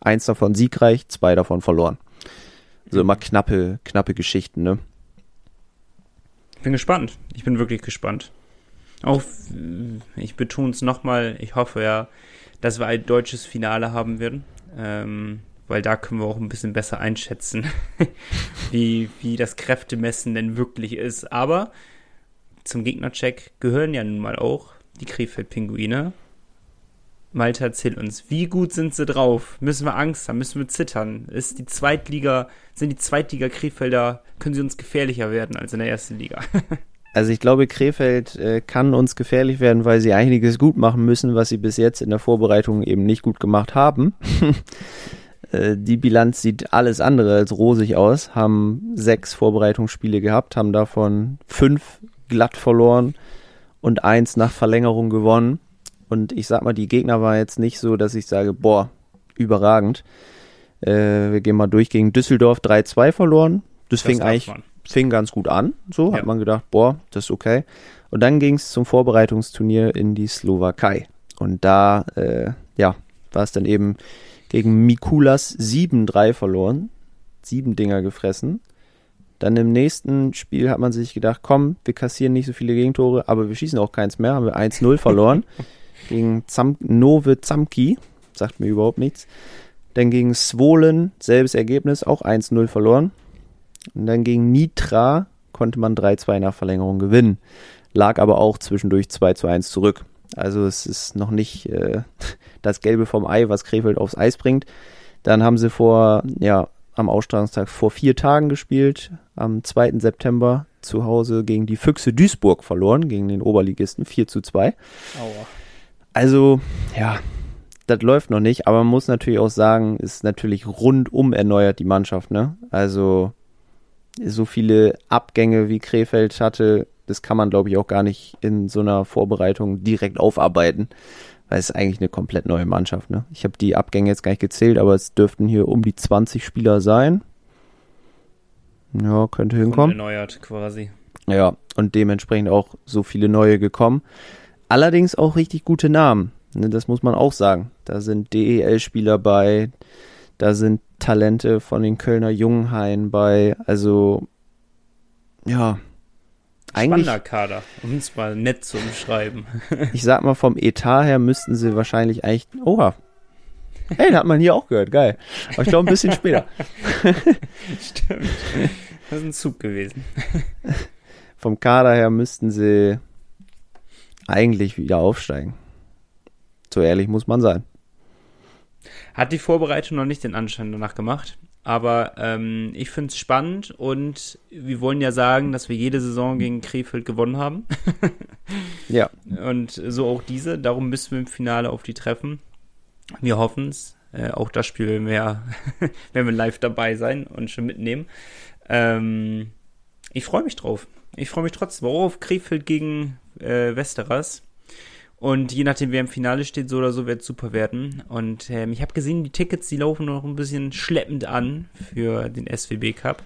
Eins davon siegreich, zwei davon verloren. Also immer knappe, knappe Geschichten, ne? Bin gespannt. Ich bin wirklich gespannt. Auch, ich betone es nochmal, ich hoffe ja, dass wir ein deutsches Finale haben werden. Ähm, weil da können wir auch ein bisschen besser einschätzen, wie, wie das Kräftemessen denn wirklich ist. Aber zum Gegnercheck gehören ja nun mal auch die Krefeld-Pinguine. Malte, erzähl uns, wie gut sind sie drauf? Müssen wir Angst haben? Müssen wir zittern? Ist die Zweitliga, sind die Zweitliga Krefelder, können sie uns gefährlicher werden als in der ersten Liga? also ich glaube, Krefeld äh, kann uns gefährlich werden, weil sie einiges gut machen müssen, was sie bis jetzt in der Vorbereitung eben nicht gut gemacht haben. Äh, die Bilanz sieht alles andere als rosig aus, haben sechs Vorbereitungsspiele gehabt, haben davon fünf glatt verloren und eins nach Verlängerung gewonnen. Und ich sag mal, die Gegner waren jetzt nicht so, dass ich sage, boah, überragend. Äh, wir gehen mal durch gegen Düsseldorf 3-2 verloren. Das, das fing eigentlich fing ganz gut an. So ja. hat man gedacht, boah, das ist okay. Und dann ging es zum Vorbereitungsturnier in die Slowakei. Und da, äh, ja, war es dann eben gegen Mikulas 7-3 verloren. Sieben Dinger gefressen. Dann im nächsten Spiel hat man sich gedacht, komm, wir kassieren nicht so viele Gegentore, aber wir schießen auch keins mehr. Haben wir 1-0 verloren. gegen Zam Nove Zamki. Sagt mir überhaupt nichts. Dann gegen Swolen, selbes Ergebnis, auch 1-0 verloren. Und dann gegen Nitra konnte man 3-2 nach Verlängerung gewinnen. Lag aber auch zwischendurch 2-1 zurück. Also es ist noch nicht äh, das Gelbe vom Ei, was Krefeld aufs Eis bringt. Dann haben sie vor, ja, am Ausstrahlungstag vor vier Tagen gespielt, am 2. September zu Hause gegen die Füchse Duisburg verloren, gegen den Oberligisten 4 zu 2. Aua. Also, ja, das läuft noch nicht, aber man muss natürlich auch sagen, ist natürlich rundum erneuert die Mannschaft, ne? Also, so viele Abgänge wie Krefeld hatte, das kann man, glaube ich, auch gar nicht in so einer Vorbereitung direkt aufarbeiten, weil es ist eigentlich eine komplett neue Mannschaft. Ne? Ich habe die Abgänge jetzt gar nicht gezählt, aber es dürften hier um die 20 Spieler sein. Ja, könnte hinkommen. erneuert quasi. Ja, und dementsprechend auch so viele neue gekommen. Allerdings auch richtig gute Namen. Ne, das muss man auch sagen. Da sind DEL-Spieler bei, da sind Talente von den Kölner Junghain bei. Also, ja, eigentlich. Spannender Kader, um es mal nett zu umschreiben. ich sag mal, vom Etat her müssten sie wahrscheinlich eigentlich. Oha. Hey, den hat man hier auch gehört, geil. Aber ich glaube ein bisschen später. Stimmt. Das ist ein Zug gewesen. Vom Kader her müssten sie eigentlich wieder aufsteigen. So ehrlich muss man sein. Hat die Vorbereitung noch nicht den Anschein danach gemacht. Aber ähm, ich finde es spannend und wir wollen ja sagen, dass wir jede Saison gegen Krefeld gewonnen haben. ja. Und so auch diese. Darum müssen wir im Finale auf die treffen. Wir hoffen es. Äh, auch das Spiel werden wir, werden wir live dabei sein und schon mitnehmen. Ähm, ich freue mich drauf. Ich freue mich trotzdem auch auf Krefeld gegen äh, Westeras. Und je nachdem, wer im Finale steht, so oder so, wird es super werden. Und ähm, ich habe gesehen, die Tickets, die laufen noch ein bisschen schleppend an für den SWB Cup.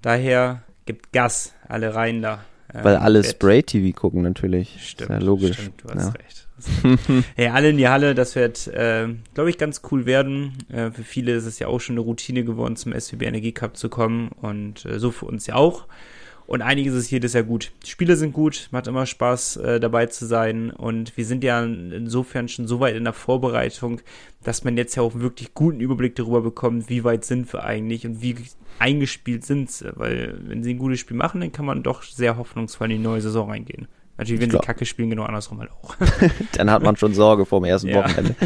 Daher gibt Gas, alle rein da. Weil alle Spray-TV gucken natürlich. Stimmt, ist ja logisch. Stimmt, du hast ja. recht. hey, alle in die Halle, das wird, äh, glaube ich, ganz cool werden. Äh, für viele ist es ja auch schon eine Routine geworden, zum SWB Energie Cup zu kommen und äh, so für uns ja auch. Und einiges ist jedes Jahr gut. Die Spiele sind gut, macht immer Spaß äh, dabei zu sein und wir sind ja insofern schon so weit in der Vorbereitung, dass man jetzt ja auch wirklich guten Überblick darüber bekommt, wie weit sind wir eigentlich und wie eingespielt sind sie. Weil wenn sie ein gutes Spiel machen, dann kann man doch sehr hoffnungsvoll in die neue Saison reingehen. Natürlich, wenn sie Kacke spielen, genau andersrum halt auch. Dann hat man schon Sorge vor dem ersten Ja. Wochenende.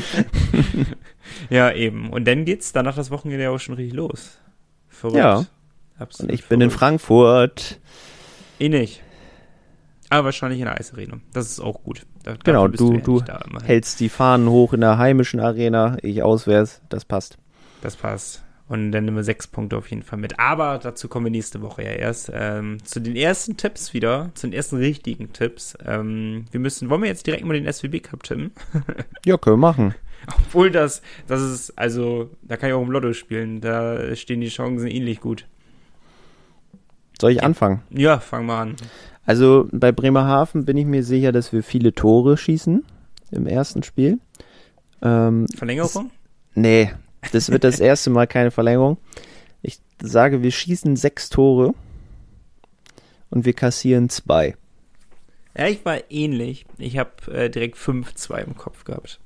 ja, eben. Und dann geht's danach das Wochenende ja auch schon richtig los. Verrückt. Ja. Absolut Und ich bin in. Frankfurt. Eh nicht. Aber wahrscheinlich in der Eisarena. Das ist auch gut. Da, Genau, du, ja du hältst die Fahnen hoch in der heimischen Arena, ich auswärts, das passt. Das passt. Und dann nehmen wir sechs Punkte auf jeden Fall mit. Aber dazu kommen wir nächste Woche ja erst. Ähm, zu den ersten Tipps wieder, zu den ersten richtigen Tipps. Ähm, wir müssen, wollen wir jetzt direkt mal den SWB Cup tippen? Ja, können wir machen. Obwohl das, das ist, also, da kann ich auch im Lotto spielen. Da stehen die Chancen ähnlich gut. Soll ich anfangen? Ja, fang mal an. Also bei Bremerhaven bin ich mir sicher, dass wir viele Tore schießen im ersten Spiel. Ähm, Verlängerung? nee, das wird das erste Mal keine Verlängerung. Ich sage, wir schießen sechs Tore und wir kassieren zwei. Ja, ich war ähnlich. Ich habe äh, direkt 5-2 im Kopf gehabt.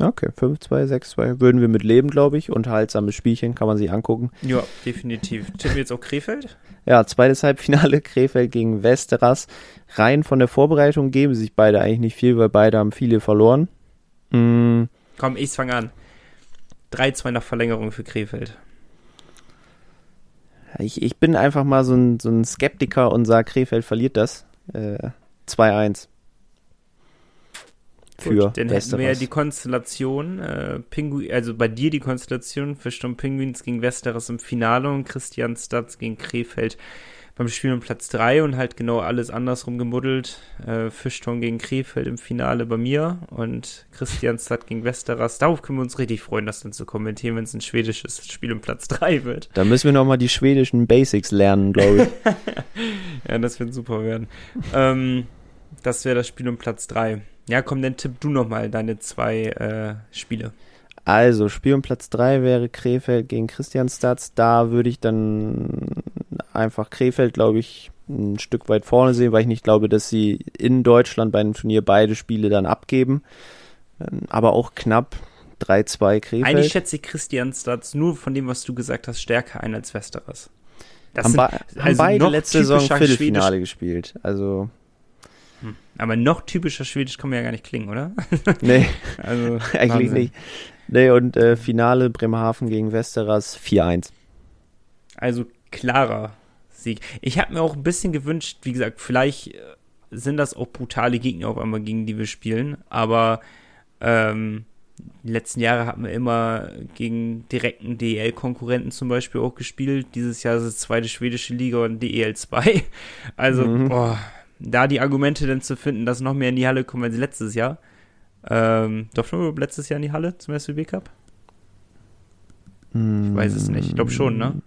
Okay, 5-2, 6-2 würden wir mit leben, glaube ich. Unterhaltsames Spielchen, kann man sich angucken. Ja, definitiv. Tippen wir jetzt auch Krefeld? Ja, zweites Halbfinale, Krefeld gegen Westeras. Rein von der Vorbereitung geben sich beide eigentlich nicht viel, weil beide haben viele verloren. Mm, Komm, ich fange an. 3-2 nach Verlängerung für Krefeld. ich, ich bin einfach mal so ein, so ein Skeptiker und sage, Krefeld verliert das. Äh, 2-1. Für Gut, dann hätten wir ja Westeras. die Konstellation, äh, Pingu also bei dir die Konstellation Fischton Penguins gegen Westeros im Finale und Christian Statz gegen Krefeld beim Spiel um Platz 3 und halt genau alles andersrum gemuddelt. Äh, Fischton gegen Krefeld im Finale bei mir und Christian Stadt gegen Westeros. Darauf können wir uns richtig freuen, das dann zu kommentieren, wenn es ein schwedisches Spiel um Platz 3 wird. Da müssen wir nochmal die schwedischen Basics lernen, glaube ich. Ja, das wird super werden. ähm, das wäre das Spiel um Platz 3. Ja, komm, dann tipp du nochmal deine zwei äh, Spiele. Also, Spiel um Platz 3 wäre Krefeld gegen Christianstadt. Da würde ich dann einfach Krefeld, glaube ich, ein Stück weit vorne sehen, weil ich nicht glaube, dass sie in Deutschland bei einem Turnier beide Spiele dann abgeben. Ähm, Aber auch knapp 3-2 Krefeld. Eigentlich schätze ich Christian Statz nur von dem, was du gesagt hast, stärker ein als Westeros. Das haben, sind haben also beide letzte Saison Viertelfinale gespielt. Also, Hm. Aber noch typischer Schwedisch kann man ja gar nicht klingen, oder? nee, Also, eigentlich Wahnsinn. nicht. Nee, und äh, Finale Bremerhaven gegen Westeras 4-1. Also klarer Sieg. Ich habe mir auch ein bisschen gewünscht, wie gesagt, vielleicht äh, sind das auch brutale Gegner auf einmal, gegen die wir spielen, aber ähm, die letzten Jahre hatten wir immer gegen direkten DEL-Konkurrenten zum Beispiel auch gespielt. Dieses Jahr ist es zweite schwedische Liga und DEL 2. Also, Mhm. boah, da die Argumente dann zu finden, dass noch mehr in die Halle kommen als letztes Jahr. Ähm, durften wir letztes Jahr in die Halle zum SWB Cup? Ich weiß es nicht. Ich glaube schon, ne?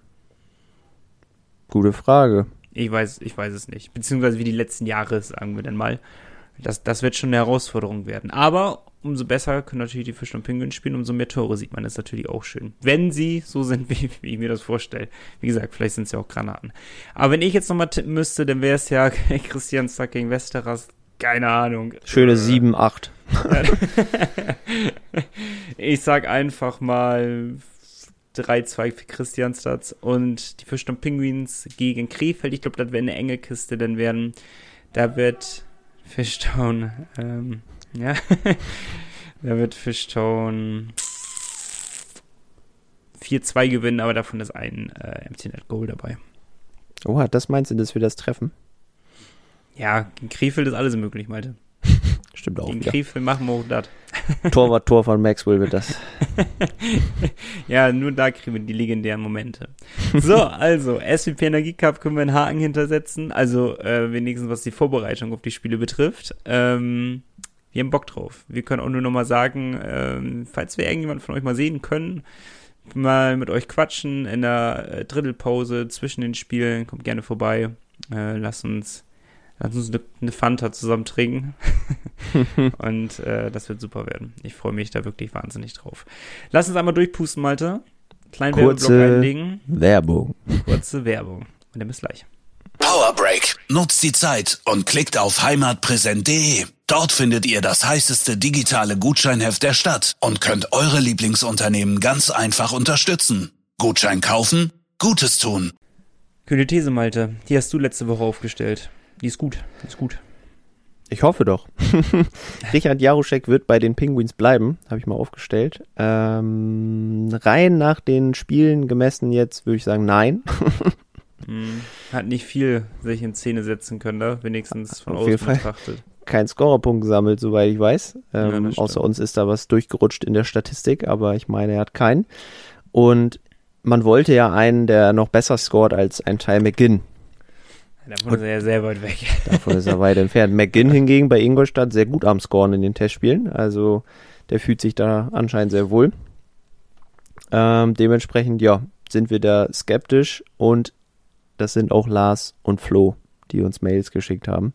Gute Frage. Ich weiß, ich weiß es nicht. Beziehungsweise wie die letzten Jahre, sagen wir dann mal. Das, das wird schon eine Herausforderung werden. Aber umso besser können natürlich die Fisch und Pinguins spielen, umso mehr Tore sieht man. Das ist natürlich auch schön. Wenn sie so sind, wie, wie ich mir das vorstelle. Wie gesagt, vielleicht sind es ja auch Granaten. Aber wenn ich jetzt nochmal tippen müsste, dann wäre es ja Christian Stack gegen Westeras. Keine Ahnung. Schöne Äh, 7-8. ich sag einfach mal 3-2 für Christianstadt und die Fischtown Penguins gegen Krefeld. Ich glaube, das wäre eine enge Kiste, dann werden, da wird Fischtown, ähm, ja, da wird Fischtown 4-2 gewinnen, aber davon ist ein äh, Empty Net Goal dabei. Oh, das meinst du, dass wir das treffen? Ja, gegen Krefeld ist alles möglich, Malte. Stimmt auch. Gegen Ja. Krefeld machen wir auch das. Torwart, Tor von Maxwell wird das. Ja, nur da kriegen wir die legendären Momente. So, also, SVP Energie Cup können wir einen Haken hintersetzen. Also, äh, wenigstens was die Vorbereitung auf die Spiele betrifft. Ähm, wir haben Bock drauf. Wir können auch nur noch mal sagen, ähm, falls wir irgendjemand von euch mal sehen können, mal mit euch quatschen in der äh, Drittelpause zwischen den Spielen, kommt gerne vorbei. Äh, lasst uns Lass uns eine, eine Fanta zusammen trinken. und äh, das wird super werden. Ich freue mich da wirklich wahnsinnig drauf. Lass uns einmal durchpusten, Malte. Kleinen Kurze Werbeblock einlegen. Werbung. Kurze Werbung. Und dann bis gleich. Power Break. Nutzt die Zeit und klickt auf heimatpräsent.de. Dort findet ihr das heißeste digitale Gutscheinheft der Stadt und könnt eure Lieblingsunternehmen ganz einfach unterstützen. Gutschein kaufen, Gutes tun. Kühle These, Malte. Die hast du letzte Woche aufgestellt. Die ist gut. Die ist gut. Ich hoffe doch. Richard Jaruschek wird bei den Penguins bleiben, habe ich mal aufgestellt. Ähm, rein nach den Spielen gemessen jetzt würde ich sagen, nein. Hm. Hat nicht viel sich in Szene setzen können, da wenigstens von Auf außen jeden Fall. betrachtet. Kein Scorerpunkt gesammelt, soweit ich weiß. Ja, Ähm, das außer uns ist da was durchgerutscht in der Statistik, aber ich meine, er hat keinen. Und man wollte ja einen, der noch besser scored als ein Ty McGinn. Davon ist er ja sehr weit weg. Davon ist er weit entfernt. McGinn hingegen bei Ingolstadt sehr gut am Scoren in den Testspielen. Also der fühlt sich da anscheinend sehr wohl. Ähm, dementsprechend, ja, sind wir da skeptisch und das sind auch Lars und Flo, die uns Mails geschickt haben.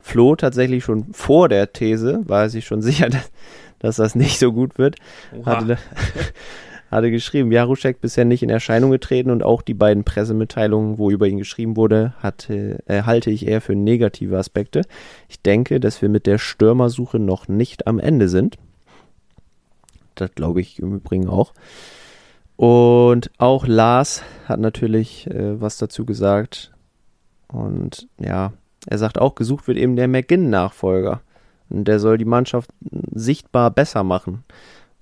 Flo tatsächlich schon vor der These war sich schon sicher, dass, dass das nicht so gut wird. Hatte, hatte geschrieben, Jaruschek bisher nicht in Erscheinung getreten und auch die beiden Pressemitteilungen, wo über ihn geschrieben wurde, hatte, äh, halte ich eher für negative Aspekte. Ich denke, dass wir mit der Stürmersuche noch nicht am Ende sind. Das glaube ich im Übrigen auch. Und auch Lars hat natürlich äh, was dazu gesagt. Und ja, er sagt auch, gesucht wird eben der McGinn-Nachfolger. Und der soll die Mannschaft sichtbar besser machen.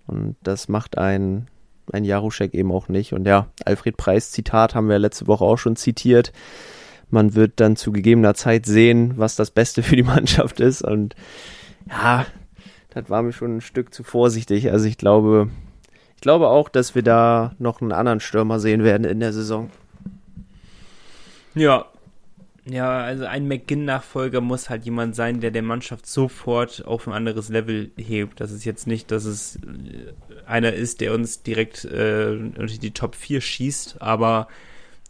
Und das macht ein, ein Jaruschek eben auch nicht. Und ja, Alfred Preis Zitat haben wir letzte Woche auch schon zitiert. Man wird dann zu gegebener Zeit sehen, was das Beste für die Mannschaft ist. Und ja, das war mir schon ein Stück zu vorsichtig. Also ich glaube, glaube auch, dass wir da noch einen anderen Stürmer sehen werden in der Saison. Ja. Ja, also ein McGinn-Nachfolger muss halt jemand sein, der der Mannschaft sofort auf ein anderes Level hebt. Das ist jetzt nicht, dass es äh, einer ist, der uns direkt äh, unter die Top 4 schießt, aber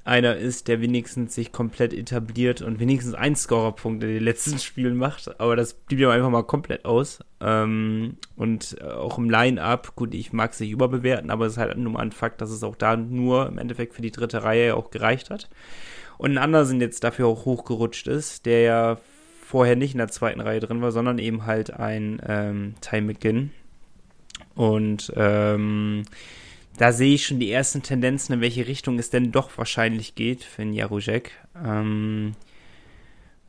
einer ist, der wenigstens sich komplett etabliert und wenigstens einen Scorerpunkt in den letzten Spielen macht. Aber das blieb ja einfach mal komplett aus. Ähm, und äh, auch im Line-Up, gut, ich mag es nicht überbewerten, aber es ist halt nur mal ein Fakt, dass es auch da nur im Endeffekt für die dritte Reihe ja auch gereicht hat. Und ein Andersen jetzt dafür auch hochgerutscht ist, der ja vorher nicht in der zweiten Reihe drin war, sondern eben halt ein ähm, Ty McGinn. Und ähm, da sehe ich schon die ersten Tendenzen, in welche Richtung es denn doch wahrscheinlich geht für den Jaružek. Ähm,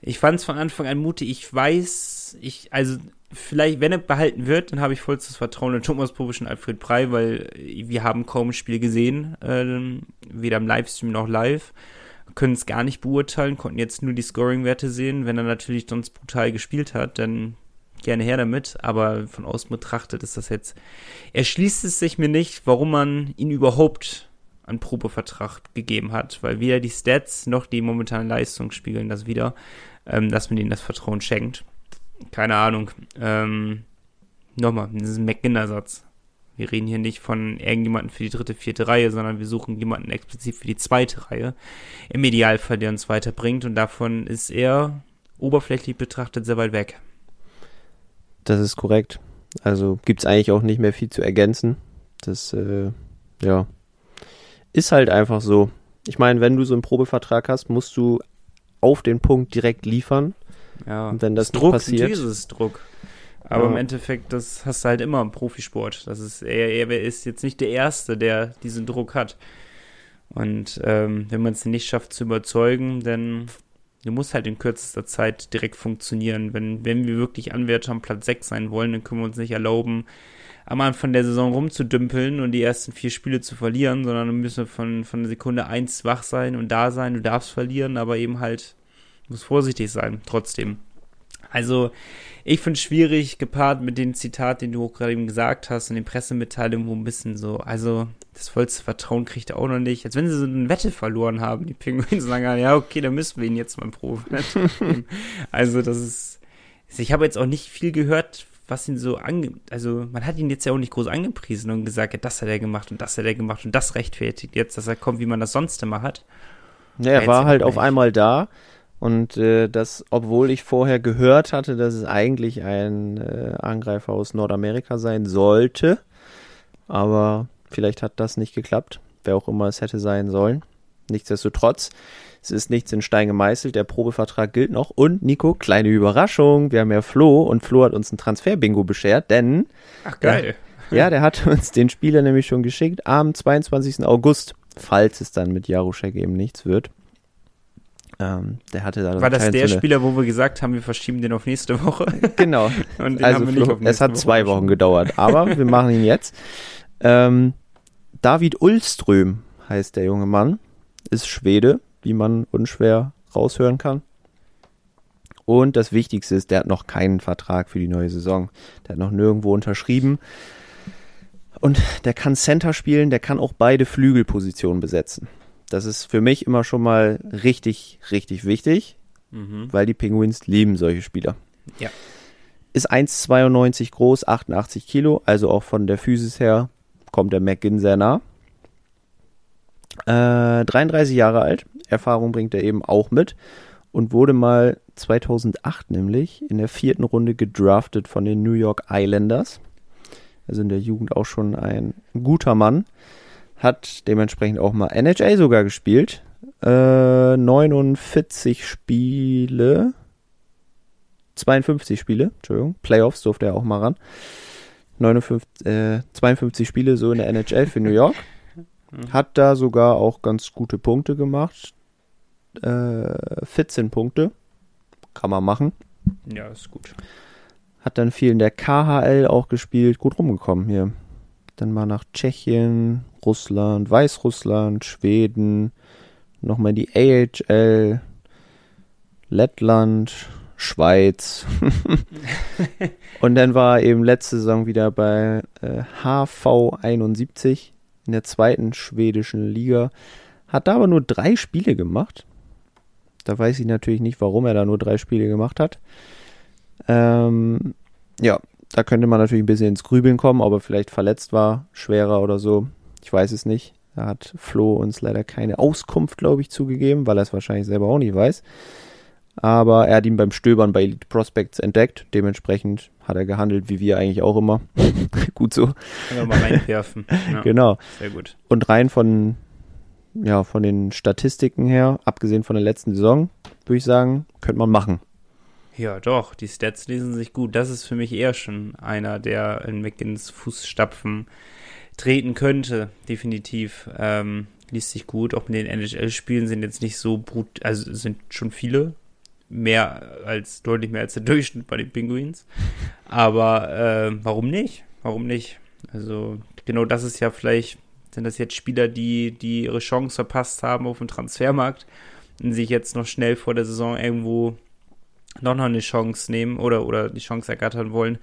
ich fand es von Anfang an mutig. Ich weiß, ich, also vielleicht, wenn er behalten wird, dann habe ich vollstes Vertrauen in Thomas Popisch und Alfred Prey, weil wir haben kaum ein Spiel gesehen, ähm, weder im Livestream noch live können es gar nicht beurteilen, konnten jetzt nur die Scoring-Werte sehen. Wenn er natürlich sonst brutal gespielt hat, dann gerne her damit. Aber von außen betrachtet ist das jetzt. Erschließt es sich mir nicht, warum man ihn überhaupt an Probevertrag gegeben hat, weil weder die Stats noch die momentane Leistung spiegeln das wieder, ähm, dass man ihnen das Vertrauen schenkt. Keine Ahnung. Ähm, nochmal, das ist ein McGinn-Ersatz. Wir reden hier nicht von irgendjemanden für die dritte, vierte Reihe, sondern wir suchen jemanden explizit für die zweite Reihe. Im Idealfall, der uns weiterbringt und davon ist er oberflächlich betrachtet sehr weit weg. Das ist korrekt. Also gibt es eigentlich auch nicht mehr viel zu ergänzen. Das, äh, ja, ist halt einfach so. Ich meine, wenn du so einen Probevertrag hast, musst du auf den Punkt direkt liefern. Ja, Und wenn das Druck, passiert- natürlich ist es Druck. Aber Ja. im Endeffekt, das hast du halt immer im Profisport. Das ist, er, er ist jetzt nicht der Erste, der diesen Druck hat. Und ähm, wenn man es nicht schafft zu überzeugen, dann du musst halt in kürzester Zeit direkt funktionieren. Wenn, wenn wir wirklich Anwärter am Platz 6 sein wollen, dann können wir uns nicht erlauben, am Anfang der Saison rumzudümpeln und die ersten vier Spiele zu verlieren, sondern wir müssen von, von Sekunde 1 wach sein und da sein. Du darfst verlieren, aber eben halt, du musst vorsichtig sein, trotzdem. Also, ich finde es schwierig, gepaart mit dem Zitat, den du gerade eben gesagt hast und den Pressemitteilungen, wo ein bisschen so, also das vollste Vertrauen kriegt er auch noch nicht. Als wenn sie so eine Wette verloren haben, die Pinguins sagen, ja, okay, dann müssen wir ihn jetzt mal Probe geben. Also, das ist, ich habe jetzt auch nicht viel gehört, was ihn so ange, also man hat ihn jetzt ja auch nicht groß angepriesen und gesagt, ja, das hat er gemacht und das hat er gemacht und das rechtfertigt jetzt, dass er kommt, wie man das sonst immer hat. Ja, er war halt auf einmal da Und äh, das, obwohl ich vorher gehört hatte, dass es eigentlich ein äh, Angreifer aus Nordamerika sein sollte. Aber vielleicht hat das nicht geklappt, wer auch immer es hätte sein sollen. Nichtsdestotrotz, es ist nichts in Stein gemeißelt, der Probevertrag gilt noch. Und Nico, kleine Überraschung, wir haben ja Flo und Flo hat uns ein Transfer-Bingo beschert, denn. Ach geil. Der, ja, der hat uns den Spieler nämlich schon geschickt am 22. August, falls es dann mit Jaruschek eben nichts wird. Ähm, der hatte da War das der so Spieler, wo wir gesagt haben, wir verschieben den auf nächste Woche? Genau. Und den also haben wir nicht auf nächste es hat Woche zwei Wochen gedauert, aber wir machen ihn jetzt. Ähm, David Ullström heißt der junge Mann, ist Schwede, wie man unschwer raushören kann. Und das Wichtigste ist, der hat noch keinen Vertrag für die neue Saison. Der hat noch nirgendwo unterschrieben. Und der kann Center spielen, der kann auch beide Flügelpositionen besetzen. Das ist für mich immer schon mal richtig, richtig wichtig, mhm. weil die Penguins lieben solche Spieler. Ja. Ist 1,92 groß, 88 Kilo, also auch von der Physis her kommt der McGinn sehr nah. Äh, 33 Jahre alt, Erfahrung bringt er eben auch mit und wurde mal 2008 nämlich in der vierten Runde gedraftet von den New York Islanders. Also in der Jugend auch schon ein guter Mann hat dementsprechend auch mal NHL sogar gespielt. Äh, 49 Spiele. 52 Spiele, Entschuldigung. Playoffs durfte er auch mal ran. 59, äh, 52 Spiele so in der NHL für New York. Hat da sogar auch ganz gute Punkte gemacht. Äh, 14 Punkte. Kann man machen. Ja, ist gut. Hat dann viel in der KHL auch gespielt. Gut rumgekommen hier. Dann mal nach Tschechien, Russland, Weißrussland, Schweden, nochmal die AHL, Lettland, Schweiz. und dann war er eben letzte Saison wieder bei äh, HV 71 in der zweiten schwedischen Liga. Hat da aber nur drei Spiele gemacht. Da weiß ich natürlich nicht, warum er da nur drei Spiele gemacht hat. Ähm, ja, da könnte man natürlich ein bisschen ins Grübeln kommen, ob er vielleicht verletzt war, schwerer oder so. Ich weiß es nicht. Da hat Flo uns leider keine Auskunft, glaube ich, zugegeben, weil er es wahrscheinlich selber auch nicht weiß. Aber er hat ihn beim Stöbern bei Elite Prospects entdeckt. Dementsprechend hat er gehandelt, wie wir eigentlich auch immer. gut so. Können wir mal reinwerfen. Ja, genau. Sehr gut. Und rein von, ja, von den Statistiken her, abgesehen von der letzten Saison, würde ich sagen, könnte man machen. Ja, doch, die Stats lesen sich gut. Das ist für mich eher schon einer, der in McGinns Fußstapfen treten könnte, definitiv. Ähm, liest sich gut. Auch mit den NHL-Spielen sind jetzt nicht so brut, also sind schon viele. Mehr als, deutlich mehr als der Durchschnitt bei den Penguins. Aber äh, warum nicht? Warum nicht? Also, genau das ist ja vielleicht, sind das jetzt Spieler, die, die ihre Chance verpasst haben auf dem Transfermarkt und sich jetzt noch schnell vor der Saison irgendwo noch, noch eine Chance nehmen oder, oder die Chance ergattern wollen,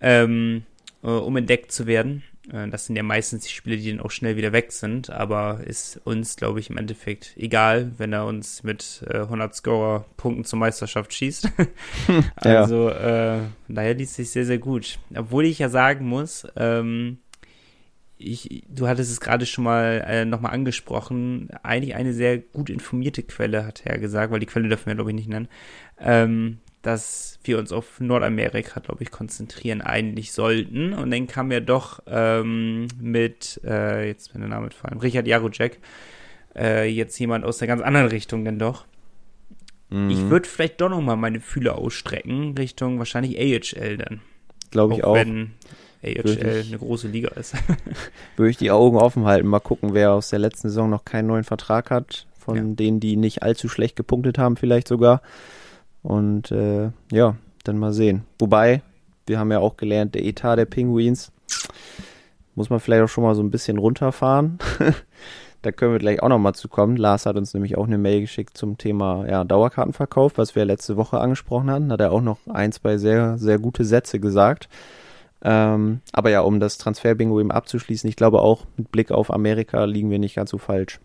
ähm, äh, um entdeckt zu werden. Äh, das sind ja meistens die Spiele, die dann auch schnell wieder weg sind, aber ist uns, glaube ich, im Endeffekt egal, wenn er uns mit äh, 100 Scorer-Punkten zur Meisterschaft schießt. also, ja. äh, daher liest sich sehr, sehr gut. Obwohl ich ja sagen muss, ähm, ich, du hattest es gerade schon mal äh, nochmal angesprochen, eigentlich eine sehr gut informierte Quelle, hat er gesagt, weil die Quelle dürfen wir, glaube ich, nicht nennen, ähm, dass wir uns auf Nordamerika, glaube ich, konzentrieren eigentlich sollten. Und dann kam ja doch ähm, mit, äh, jetzt bin der Name fallen, Richard Jarocek, äh, jetzt jemand aus der ganz anderen Richtung denn doch. Mhm. Ich würde vielleicht doch nochmal meine Fühler ausstrecken, Richtung wahrscheinlich AHL dann. Glaube ich auch. Wenn AHL eine große Liga ist. würde ich die Augen offen halten, mal gucken, wer aus der letzten Saison noch keinen neuen Vertrag hat, von ja. denen, die nicht allzu schlecht gepunktet haben, vielleicht sogar. Und äh, ja, dann mal sehen. Wobei, wir haben ja auch gelernt, der Etat der Penguins muss man vielleicht auch schon mal so ein bisschen runterfahren. da können wir gleich auch nochmal zu kommen. Lars hat uns nämlich auch eine Mail geschickt zum Thema ja, Dauerkartenverkauf, was wir letzte Woche angesprochen hatten. Hat er auch noch ein, zwei sehr, sehr gute Sätze gesagt. Ähm, aber ja, um das Transferbingo eben abzuschließen, ich glaube auch mit Blick auf Amerika liegen wir nicht ganz so falsch.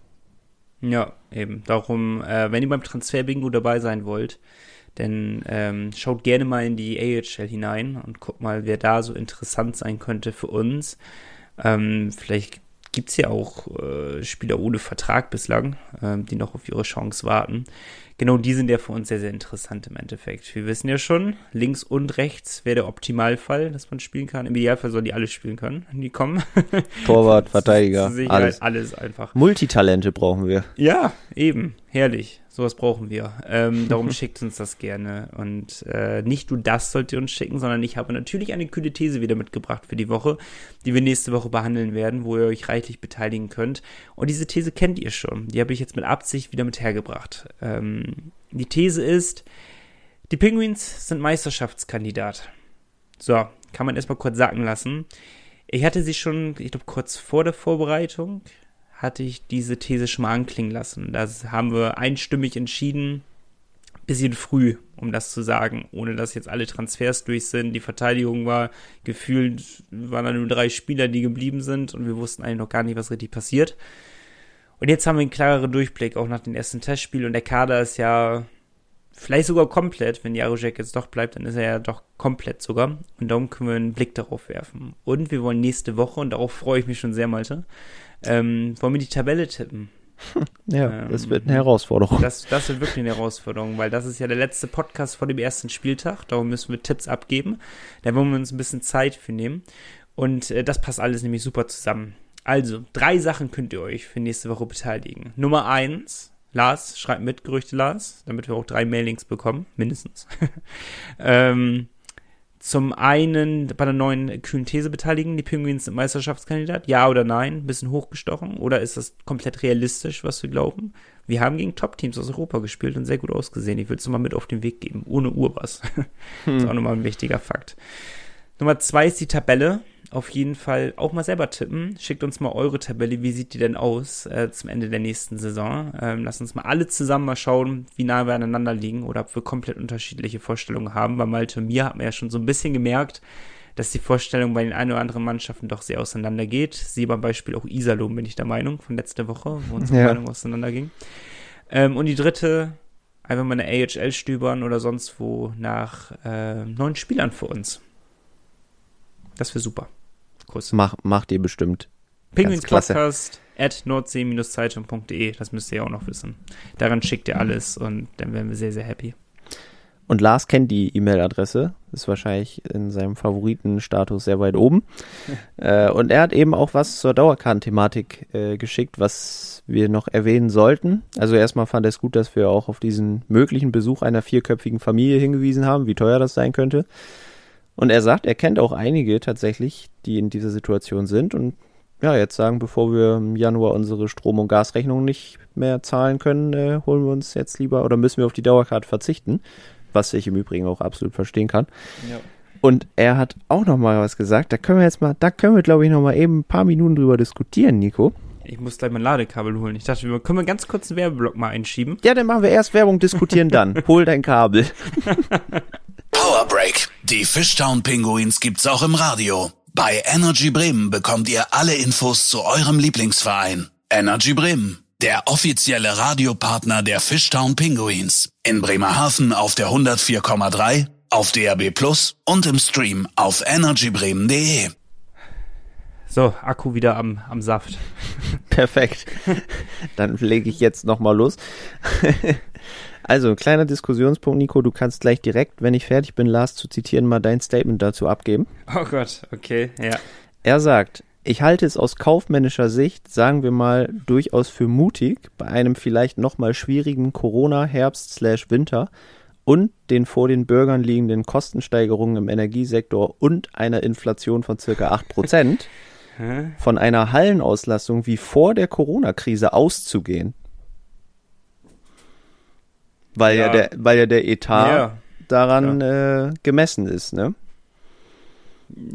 Ja, eben. Darum, äh, wenn ihr beim Transferbingo dabei sein wollt, dann ähm, schaut gerne mal in die AHL hinein und guckt mal, wer da so interessant sein könnte für uns. Ähm, vielleicht gibt es ja auch äh, Spieler ohne Vertrag bislang, ähm, die noch auf ihre Chance warten. Genau die sind ja für uns sehr, sehr interessant im Endeffekt. Wir wissen ja schon, links und rechts wäre der Optimalfall, dass man spielen kann. Im Idealfall sollen die alle spielen können, die kommen. Torwart, Verteidiger, alles. alles einfach. Multitalente brauchen wir. Ja, eben. Herrlich. Sowas brauchen wir. Ähm, darum schickt uns das gerne. Und äh, nicht nur das sollt ihr uns schicken, sondern ich habe natürlich eine kühle These wieder mitgebracht für die Woche, die wir nächste Woche behandeln werden, wo ihr euch reichlich beteiligen könnt. Und diese These kennt ihr schon. Die habe ich jetzt mit Absicht wieder mit hergebracht. Ähm, die These ist, die Penguins sind Meisterschaftskandidat. So, kann man erstmal kurz sacken lassen. Ich hatte sie schon, ich glaube, kurz vor der Vorbereitung hatte ich diese These schon mal anklingen lassen. Das haben wir einstimmig entschieden, bisschen früh, um das zu sagen, ohne dass jetzt alle Transfers durch sind. Die Verteidigung war gefühlt, waren da nur drei Spieler, die geblieben sind und wir wussten eigentlich noch gar nicht, was richtig passiert. Und jetzt haben wir einen klareren Durchblick, auch nach den ersten Testspielen und der Kader ist ja vielleicht sogar komplett, wenn Jaroszek jetzt doch bleibt, dann ist er ja doch komplett sogar. Und darum können wir einen Blick darauf werfen. Und wir wollen nächste Woche, und darauf freue ich mich schon sehr, Malte, ähm, wollen wir die Tabelle tippen? Ja, ähm, das wird eine Herausforderung. Das, das wird wirklich eine Herausforderung, weil das ist ja der letzte Podcast vor dem ersten Spieltag. Darum müssen wir Tipps abgeben. Da wollen wir uns ein bisschen Zeit für nehmen. Und äh, das passt alles nämlich super zusammen. Also, drei Sachen könnt ihr euch für nächste Woche beteiligen. Nummer eins, Lars, schreibt mit, Gerüchte Lars, damit wir auch drei Mailings bekommen, mindestens. ähm, zum einen bei der neuen kühlen These beteiligen, die Penguins sind Meisterschaftskandidat, ja oder nein, ein bisschen hochgestochen, oder ist das komplett realistisch, was wir glauben? Wir haben gegen Top-Teams aus Europa gespielt und sehr gut ausgesehen. Ich will es mal mit auf den Weg geben, ohne Uhr was. Hm. ist auch nochmal ein wichtiger Fakt. Nummer zwei ist die Tabelle auf jeden Fall auch mal selber tippen. Schickt uns mal eure Tabelle. Wie sieht die denn aus äh, zum Ende der nächsten Saison? Ähm, lasst uns mal alle zusammen mal schauen, wie nah wir aneinander liegen oder ob wir komplett unterschiedliche Vorstellungen haben. Bei Malte und mir hat man ja schon so ein bisschen gemerkt, dass die Vorstellung bei den ein oder anderen Mannschaften doch sehr auseinander geht. Sie beim Beispiel auch Iserlohn, bin ich der Meinung, von letzter Woche, wo unsere ja. Meinung auseinanderging. Ähm, und die dritte, einfach mal eine AHL stöbern oder sonst wo nach äh, neuen Spielern für uns. Das wäre super. Kuss. Mach, macht ihr bestimmt. Penguins Podcast at nordsee-zeitung.de, das müsst ihr ja auch noch wissen. Daran schickt ihr alles und dann wären wir sehr, sehr happy. Und Lars kennt die E-Mail-Adresse, ist wahrscheinlich in seinem Favoritenstatus sehr weit oben. äh, und er hat eben auch was zur Dauerkartenthematik äh, geschickt, was wir noch erwähnen sollten. Also erstmal fand er es gut, dass wir auch auf diesen möglichen Besuch einer vierköpfigen Familie hingewiesen haben, wie teuer das sein könnte. Und er sagt, er kennt auch einige tatsächlich, die in dieser Situation sind und ja, jetzt sagen, bevor wir im Januar unsere Strom- und Gasrechnung nicht mehr zahlen können, äh, holen wir uns jetzt lieber oder müssen wir auf die Dauerkarte verzichten, was ich im Übrigen auch absolut verstehen kann. Ja. Und er hat auch noch mal was gesagt, da können wir jetzt mal, da können wir glaube ich noch mal eben ein paar Minuten drüber diskutieren, Nico. Ich muss gleich mein Ladekabel holen. Ich dachte, wir können wir ganz kurz einen Werbeblock mal einschieben. Ja, dann machen wir erst Werbung, diskutieren dann. Hol dein Kabel. Power Break. Die Fishtown Pinguins gibt's auch im Radio. Bei Energy Bremen bekommt ihr alle Infos zu eurem Lieblingsverein. Energy Bremen, der offizielle Radiopartner der Fishtown Pinguins. In Bremerhaven auf der 104,3, auf DRB Plus und im Stream auf energybremen.de. So, Akku wieder am, am Saft. Perfekt. Dann lege ich jetzt nochmal los. Also, kleiner Diskussionspunkt, Nico. Du kannst gleich direkt, wenn ich fertig bin, Lars zu zitieren, mal dein Statement dazu abgeben. Oh Gott, okay, ja. Er sagt, ich halte es aus kaufmännischer Sicht, sagen wir mal, durchaus für mutig, bei einem vielleicht nochmal schwierigen Corona-Herbst-Winter und den vor den Bürgern liegenden Kostensteigerungen im Energiesektor und einer Inflation von circa 8%, von einer Hallenauslastung wie vor der Corona-Krise auszugehen weil ja, ja der, weil ja der Etat ja, daran äh, gemessen ist, ne?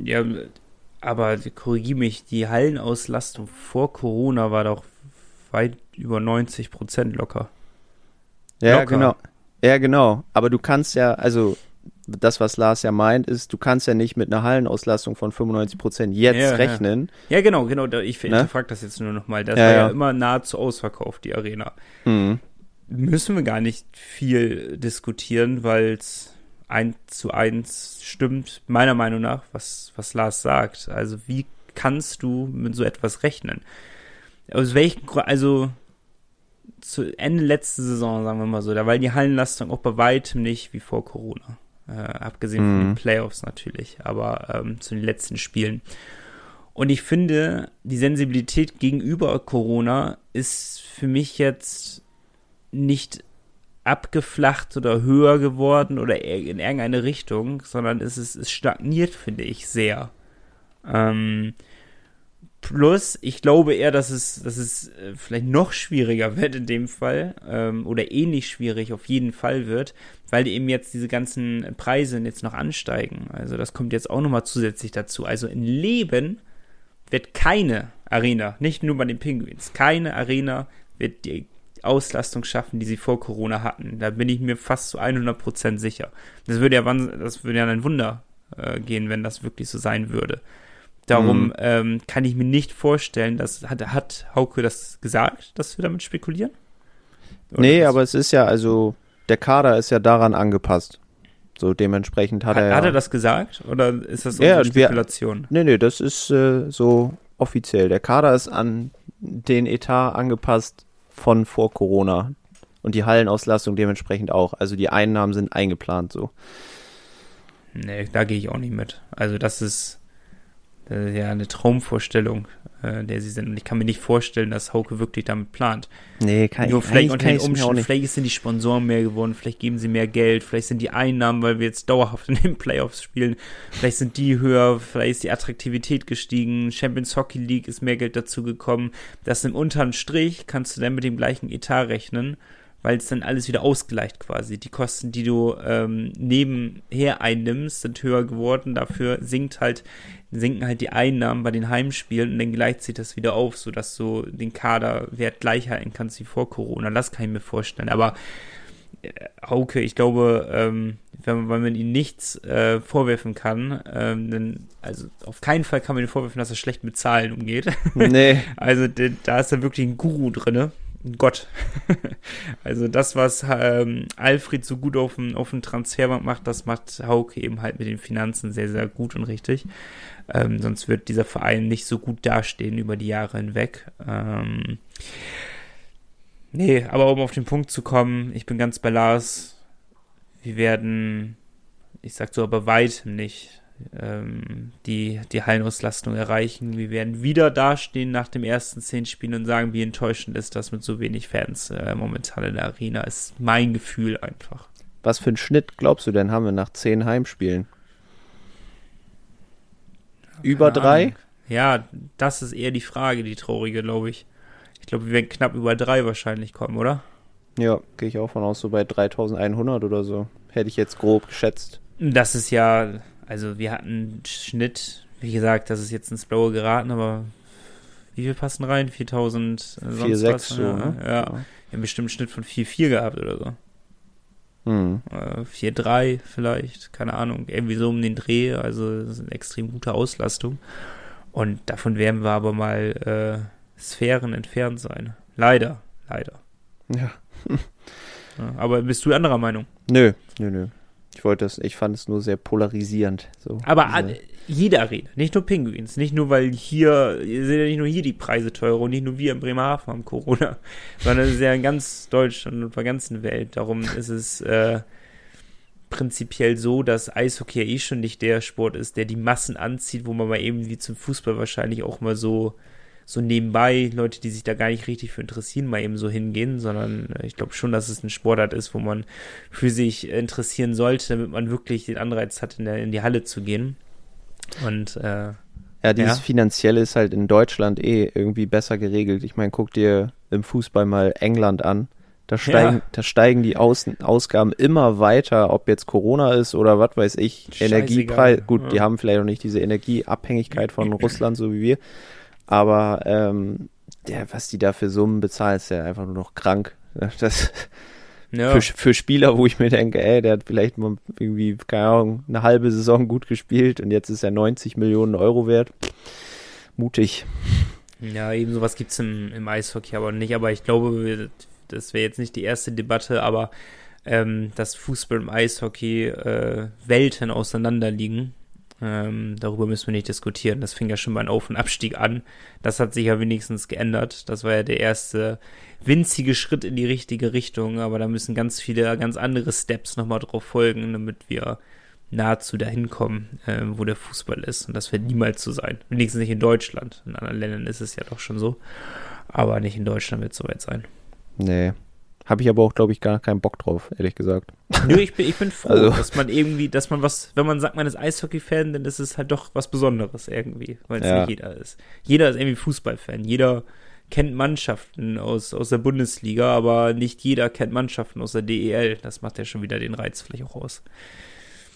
Ja, aber korrigiere mich, die Hallenauslastung vor Corona war doch weit über 90 Prozent locker. Ja, locker. genau. Ja, genau. Aber du kannst ja, also das, was Lars ja meint, ist, du kannst ja nicht mit einer Hallenauslastung von 95 Prozent jetzt ja, rechnen. Ja. ja, genau, genau. Ich ne? frage das jetzt nur nochmal. Das ja, war ja, immer nahezu ausverkauft, die Arena. Mhm müssen wir gar nicht viel diskutieren, weil es eins zu eins stimmt, meiner Meinung nach, was, was Lars sagt. Also wie kannst du mit so etwas rechnen? aus welchen, also zu Ende letzte Saison, sagen wir mal so, da war die Hallenlastung auch bei weitem nicht wie vor Corona. Äh, abgesehen von den Mhm. Playoffs natürlich, aber ähm, zu den letzten Spielen. Und ich finde, die Sensibilität gegenüber Corona ist für mich jetzt nicht abgeflacht oder höher geworden oder in irgendeine Richtung, sondern es ist es stagniert, finde ich, sehr. Ähm, plus, ich glaube eher, dass es, dass es äh, vielleicht noch schwieriger wird in dem Fall ähm, oder ähnlich schwierig auf jeden Fall wird, weil eben jetzt diese ganzen Preise jetzt noch ansteigen. Also das kommt jetzt auch nochmal zusätzlich dazu. Also in Leben wird keine Arena, nicht nur bei den Penguins, keine Arena wird die Auslastung schaffen, die sie vor Corona hatten. Da bin ich mir fast zu 100% sicher. Das würde ja, das würde ja ein Wunder äh, gehen, wenn das wirklich so sein würde. Darum Mhm. ähm, kann ich mir nicht vorstellen, dass hat, hat Hauke das gesagt, dass wir damit spekulieren? Oder Nee, aber es ist ja, also, der Kader ist ja daran angepasst. So dementsprechend hat, hat, er ja. hat er das gesagt oder ist das Ja, unsere wir- Spekulation? Nee, nee, das ist äh, so offiziell. Der Kader ist an den Etat angepasst von vor Corona. Und die Hallenauslastung dementsprechend auch. Also die Einnahmen sind eingeplant so. Nee, da gehe ich auch nicht mit. Also das ist, das ist ja eine Traumvorstellung, äh, der sie sind. Und ich kann mir nicht vorstellen, dass Hauke wirklich damit plant. Nee, kann Nur ich vielleicht unter den Umständen, nicht. vielleicht sind die Sponsoren mehr geworden, vielleicht geben sie mehr Geld, vielleicht sind die Einnahmen, weil wir jetzt dauerhaft in den Playoffs spielen, vielleicht sind die höher, vielleicht ist die Attraktivität gestiegen, Champions Hockey League ist mehr Geld dazu gekommen. Das im unteren Strich kannst du dann mit dem gleichen Etat rechnen, weil es dann alles wieder ausgleicht quasi. Die Kosten, die du ähm, nebenher einnimmst, sind höher geworden, dafür sinkt halt sinken halt die Einnahmen bei den Heimspielen und dann gleicht sich das wieder auf, sodass du den Kaderwert gleich halten kannst wie vor Corona. Das kann ich mir vorstellen. Aber äh, Hauke, ich glaube, ähm, wenn, man- weil man ihm nichts äh, vorwerfen kann, ähm, dann, also auf keinen Fall kann man ihm vorwerfen, dass er schlecht mit Zahlen umgeht. Nee, Also da ist er wirklich ein Guru drinne. Gott. also das, was ähm, Alfred so gut auf dem, auf dem Transfermarkt macht, das macht Hauke eben halt mit den Finanzen sehr, sehr gut und richtig. Ähm, sonst wird dieser Verein nicht so gut dastehen über die Jahre hinweg. Ähm, nee, aber um auf den Punkt zu kommen, ich bin ganz bei Lars. Wir werden, ich sag so, aber weitem nicht ähm, die, die Hallenauslastung erreichen. Wir werden wieder dastehen nach dem ersten zehn Spielen und sagen, wie enttäuschend ist das mit so wenig Fans äh, momentan in der Arena. Ist mein Gefühl einfach. was für einen Schnitt glaubst du denn haben wir nach zehn Heimspielen? Über Keine drei? Ahnung. Ja, das ist eher die Frage, die traurige, glaube ich. Ich glaube, wir werden knapp über drei wahrscheinlich kommen, oder? Ja, gehe ich auch von aus, so bei 3100 oder so. Hätte ich jetzt grob geschätzt. Das ist ja, also wir hatten einen Schnitt, wie gesagt, das ist jetzt ins Blaue geraten, aber wie viel passen rein? 4000 äh, sonst 4,6 was? so, ja, ne? Ja, wir haben bestimmt einen Schnitt von 4,4 gehabt oder so. Hm. Äh, 4-3 vielleicht, keine Ahnung, irgendwie so um den Dreh, also das ist eine extrem gute Auslastung. Und davon werden wir aber mal äh, Sphären entfernt sein. Leider, leider. Ja. Ja, aber bist du anderer Meinung? Nö, nö, nö. Ich wollte das, ich fand es nur sehr polarisierend. So, Aber diese- jede Arena, nicht nur Pinguins, nicht nur, weil hier, sind ja nicht nur hier die Preise teurer und nicht nur wir in Bremerhaven haben Corona, sondern es ist ja in ganz Deutschland und der ganzen Welt. Darum ist es äh, prinzipiell so, dass Eishockey ja eh schon nicht der Sport ist, der die Massen anzieht, wo man mal eben wie zum Fußball wahrscheinlich auch mal so so nebenbei Leute, die sich da gar nicht richtig für interessieren, mal eben so hingehen, sondern äh, ich glaube schon, dass es ein Sportart ist, wo man für sich interessieren sollte, damit man wirklich den Anreiz hat, in, der, in die Halle zu gehen. Und äh, Ja, dieses Ja. Finanzielle ist halt in Deutschland eh irgendwie besser geregelt. Ich meine, guck dir im Fußball mal England an. Da steigen, Ja. da steigen die Außen Ausgaben immer weiter, ob jetzt Corona ist oder was weiß ich, Scheißegal. Energiepreis. Gut, Ja. die haben vielleicht auch nicht diese Energieabhängigkeit von Russland, so wie wir. Aber ähm, der, was die da für Summen bezahlen, ist ja einfach nur noch krank. Das, ja, für, für Spieler, wo ich mir denke, ey, der hat vielleicht mal irgendwie, keine Ahnung, eine halbe Saison gut gespielt und jetzt ist er 90 Millionen Euro wert. Mutig. ja, eben sowas gibt es im, im Eishockey aber nicht. Aber ich glaube, das wäre jetzt nicht die erste Debatte, aber ähm, dass Fußball und Eishockey äh, Welten auseinander liegen. Ähm, darüber müssen wir nicht diskutieren. Das fing ja schon beim Auf- und Abstieg an. Das hat sich ja wenigstens geändert. Das war ja der erste winzige Schritt in die richtige Richtung. Aber da müssen ganz viele, ganz andere Steps nochmal drauf folgen, damit wir nahezu dahin kommen, äh, wo der Fußball ist. Und das wird niemals so sein. Wenigstens nicht in Deutschland. In anderen Ländern ist es ja doch schon so. Aber nicht in Deutschland wird es soweit sein. Nee. Habe ich aber auch, glaube ich, gar keinen Bock drauf, ehrlich gesagt. Nö, ich bin, ich bin froh, Also- dass man irgendwie, dass man was, wenn man sagt, man ist Eishockey-Fan, dann ist es halt doch was Besonderes irgendwie, weil es Ja. nicht jeder ist. Jeder ist irgendwie Fußballfan. Jeder kennt Mannschaften aus, aus der Bundesliga, aber nicht jeder kennt Mannschaften aus der DEL. Das macht ja schon wieder den Reiz vielleicht auch aus.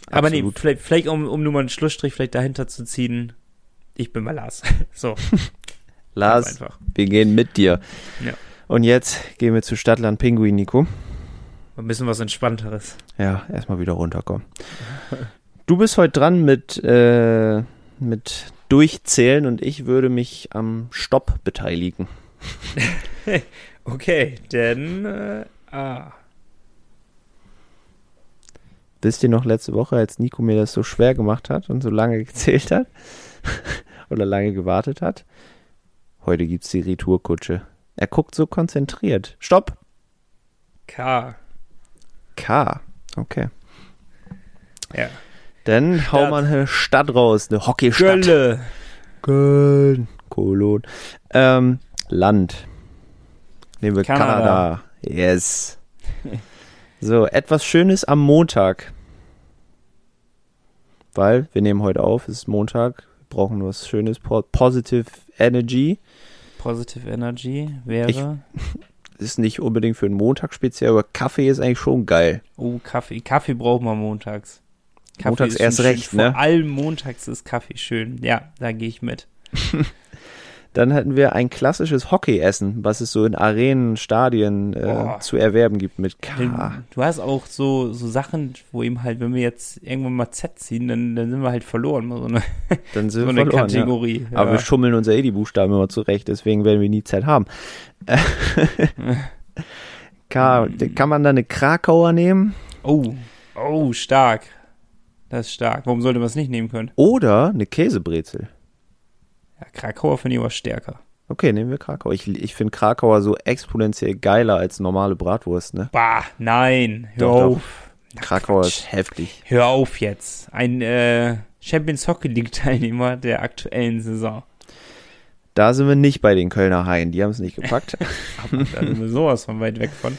Aber nee, Absolut. vielleicht, vielleicht um, um nur mal einen Schlussstrich vielleicht dahinter zu ziehen, ich bin mal Lars. So, Lars, einfach. wir gehen mit dir. Ja. Und jetzt gehen wir zu Stadtland Pinguin, Nico. Ein bisschen was Entspannteres. Ja, erstmal wieder runterkommen. Du bist heute dran mit, äh, mit Durchzählen und ich würde mich am Stopp beteiligen. Okay, denn, äh, ah. Wisst ihr noch letzte Woche, als Nico mir das so schwer gemacht hat und so lange gezählt hat oder lange gewartet hat? Heute gibt's die Retourkutsche. Er guckt so konzentriert. Stopp! K. K. Okay. Ja. Dann hau mal eine Stadt raus, eine Hockeystadt. Gölle. Köln. Kolon. Ähm, Land. Nehmen wir Kanada. Kanada. Yes. So, etwas Schönes am Montag. Weil wir nehmen heute auf, es ist Montag, wir brauchen was Schönes, po Positive Energy. Positive Energy wäre. Ist nicht unbedingt für einen Montag speziell, aber Kaffee ist eigentlich schon geil. oh, Kaffee. Kaffee braucht man montags. Kaffee Montags erst schön. recht, ne? Vor allem montags ist Kaffee schön. Ja, da gehe ich mit. Dann hatten wir ein klassisches Hockeyessen, was es so in Arenen, Stadien äh, zu erwerben gibt mit K. Du hast auch so, so Sachen, wo eben halt, wenn wir jetzt irgendwann mal Z ziehen, dann, dann sind wir halt verloren. So eine, Dann sind so wir verloren, ja. Kategorie. Aber wir ja. schummeln uns ja eh die Buchstaben immer zurecht, deswegen werden wir nie Zeit haben. K, kann man da eine Krakauer nehmen? Oh, oh, stark. Das ist stark. Warum sollte man es nicht nehmen können? Oder eine Käsebrezel? Ja, Krakauer finde ich aber stärker. Okay, nehmen wir Krakauer. Ich, ich finde Krakauer so exponentiell geiler als normale Bratwurst, ne? Bah, nein. Hör Doch, doch. auf. Ach, Krakauer Quatsch. ist heftig. Hör auf jetzt. Ein äh, Champions Hockey League Teilnehmer der aktuellen Saison. Da sind wir nicht bei den Kölner Haien, die haben es nicht gepackt. Aber da sind wir sowas von weit weg von.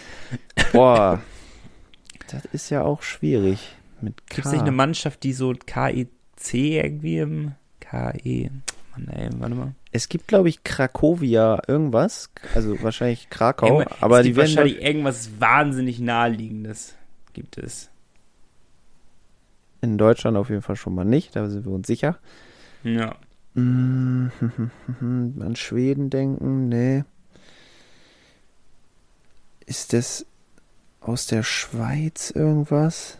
Boah, das ist ja auch schwierig. Gibt es nicht eine Mannschaft, die so KEC irgendwie im KE. Mann, ey, warte mal. es gibt, glaube ich, Krakowia irgendwas, also wahrscheinlich Krakau, Irgendwann- aber es die gibt werden wahrscheinlich irgendwas wahnsinnig naheliegendes. Gibt es. in Deutschland auf jeden Fall schon mal nicht, da sind wir uns sicher. Ja. An Schweden denken, nee. Ist das aus der Schweiz irgendwas?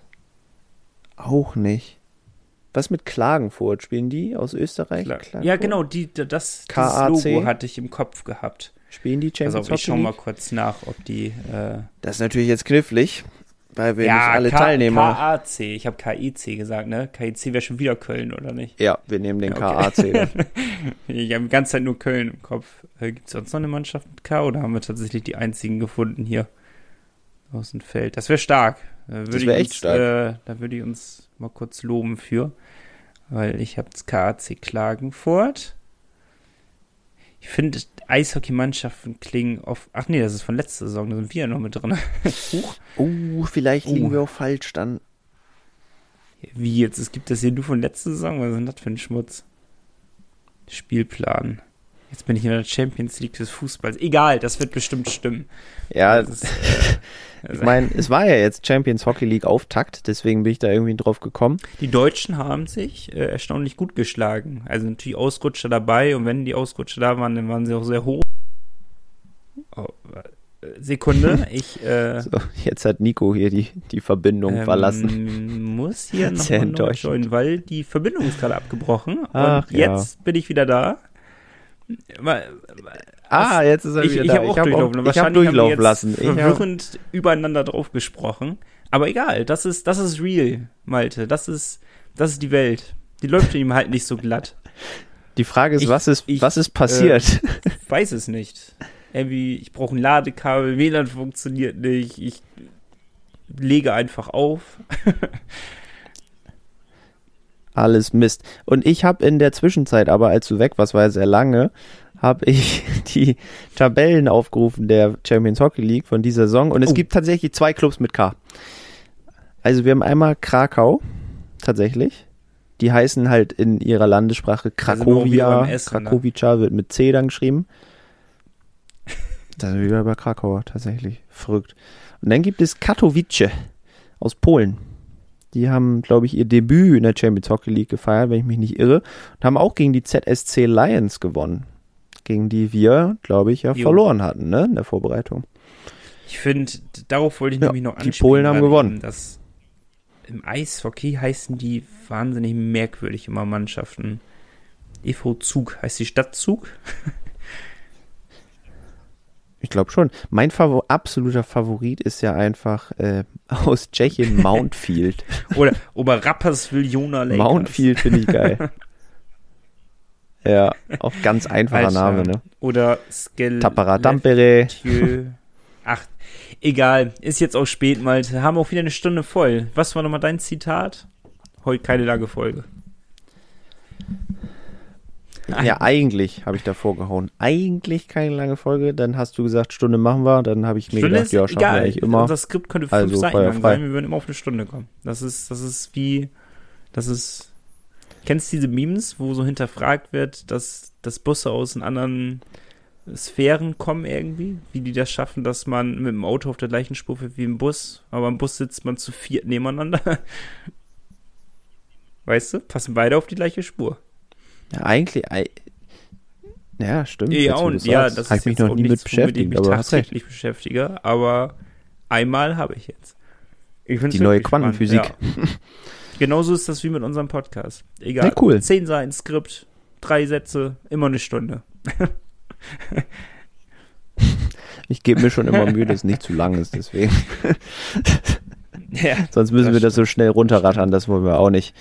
Auch nicht. Was mit Klagenfurt? Spielen die aus Österreich? Klar. Klagenfurt? Ja, genau, die, das? Logo hatte ich im Kopf gehabt. Spielen die Also Champions ich schau Hockey mal League? kurz nach, ob die. Äh, Das ist natürlich jetzt knifflig, weil wir nicht alle K- Teilnehmer. KAC, ich habe KIC gesagt, ne? KIC wäre schon wieder Köln, oder nicht? ja, wir nehmen den Ja, okay. KAC. Ich habe die ganze Zeit nur Köln im Kopf. Äh, Gibt es sonst noch eine Mannschaft mit K oder haben wir tatsächlich die einzigen gefunden hier aus dem Feld? Das wäre stark. Da Das ich wär echt uns, stark. Äh, da würde ich uns mal kurz loben für. Weil ich habe das KAC Klagenfurt. Ich finde, Eishockeymannschaften klingen oft. Ach nee, das ist von letzter Saison, da sind wir ja noch mit drin. Uh, vielleicht liegen Uh. wir auch falsch dann. Wie jetzt? Es gibt das hier nur von letzter Saison? Was ist denn das für ein Schmutz? Spielplan. Jetzt bin ich in der Champions League des Fußballs. Egal, das wird bestimmt stimmen. Ja, ist, äh, ich meine, es war ja jetzt Champions Hockey League Auftakt, deswegen bin ich da irgendwie drauf gekommen. die Deutschen haben sich äh, erstaunlich gut geschlagen. Also natürlich Ausrutscher dabei und wenn die Ausrutscher da waren, dann waren sie auch sehr hoch. Oh, äh, Sekunde, ich äh, So, jetzt hat Nico hier die, die Verbindung ähm, verlassen. muss hier noch joinen, weil die Verbindung ist gerade abgebrochen. Ach, und jetzt bin ich wieder da. Ah, jetzt ist er Ich, wieder ich da. habe auch durchlaufen. ich hab haben durchlaufen lassen. Ich hab, verwirrend übereinander drauf gesprochen. Aber egal, das ist, das ist real, Malte. Das ist, das ist die Welt. Die läuft ihm halt nicht so glatt. Die Frage ist, Ich- was ist, ich, was ist passiert? Ich weiß es nicht. Irgendwie, ich brauche ein Ladekabel, WLAN funktioniert nicht, ich lege einfach auf. Alles Mist. Und ich habe in der Zwischenzeit, aber als du weg warst, war ja sehr lange, habe ich die Tabellen aufgerufen der Champions Hockey League von dieser Saison. Und es Oh. gibt tatsächlich zwei Clubs mit K. Also wir haben einmal Krakau, tatsächlich. Die heißen halt in ihrer Landessprache Krakowia. Essen, ne? Krakowica wird mit C dann geschrieben. Da sind wir wieder bei Krakau, tatsächlich. Verrückt. Und dann gibt es Katowice aus Polen. Die haben, glaube ich, ihr Debüt in der Champions Hockey League gefeiert, wenn ich mich nicht irre. Und haben auch gegen die ZSC Lions gewonnen. Gegen die wir, glaube ich, ja Jo. verloren hatten, ne, in der Vorbereitung. Ich finde, darauf wollte ich Ja, nämlich noch die anspielen. Polen haben gewonnen. Dass Im Eishockey heißen die wahnsinnig merkwürdig immer Mannschaften. EV Zug, heißt die Stadt Zug? Ich glaube schon. Mein Favor absoluter Favorit ist ja einfach äh, aus Tschechien Mountfield. Oder Oberrapperswil Jona Lakers. Mountfield finde ich geil. ja, auch ganz einfacher Alter. Name, ne? Oder Skel. Tapara Tampere. Ach, egal. Ist jetzt auch spät, Malte. Haben auch wieder eine Stunde voll. Was war nochmal dein Zitat? Heute keine lange Folge. Ja, eigentlich habe ich davor gehauen. Eigentlich keine lange Folge. Dann hast du gesagt, Stunde machen wir. Dann habe ich mir Stunde gedacht, ja, schaffen wir eigentlich immer. Unser Skript könnte fünf Also Seiten lang sein. Wir würden immer auf eine Stunde kommen. Das ist, das ist wie, das ist, kennst du diese Memes, wo so hinterfragt wird, dass, dass Busse aus anderen Sphären kommen irgendwie? Wie die das schaffen, dass man mit dem Auto auf der gleichen Spur fährt wie im Bus, aber im Bus sitzt man zu viert nebeneinander. Weißt du? Passen beide auf die gleiche Spur. Ja, eigentlich. ei- Ja, stimmt. Ja, und ja, das ist ich mich noch nie mit womit ich beschäftigt, mich aber tagtäglich beschäftige, aber einmal habe ich jetzt. Ich Die neue Quantenphysik. Ja. Genauso ist das wie mit unserem Podcast. Egal. Ja, cool. Zehn Seiten Skript, drei Sätze, immer eine Stunde. Ich gebe mir schon immer Mühe, dass es nicht zu lang ist, deswegen. Ja. Sonst müssen wir das so schnell runterrattern, das wollen wir auch nicht.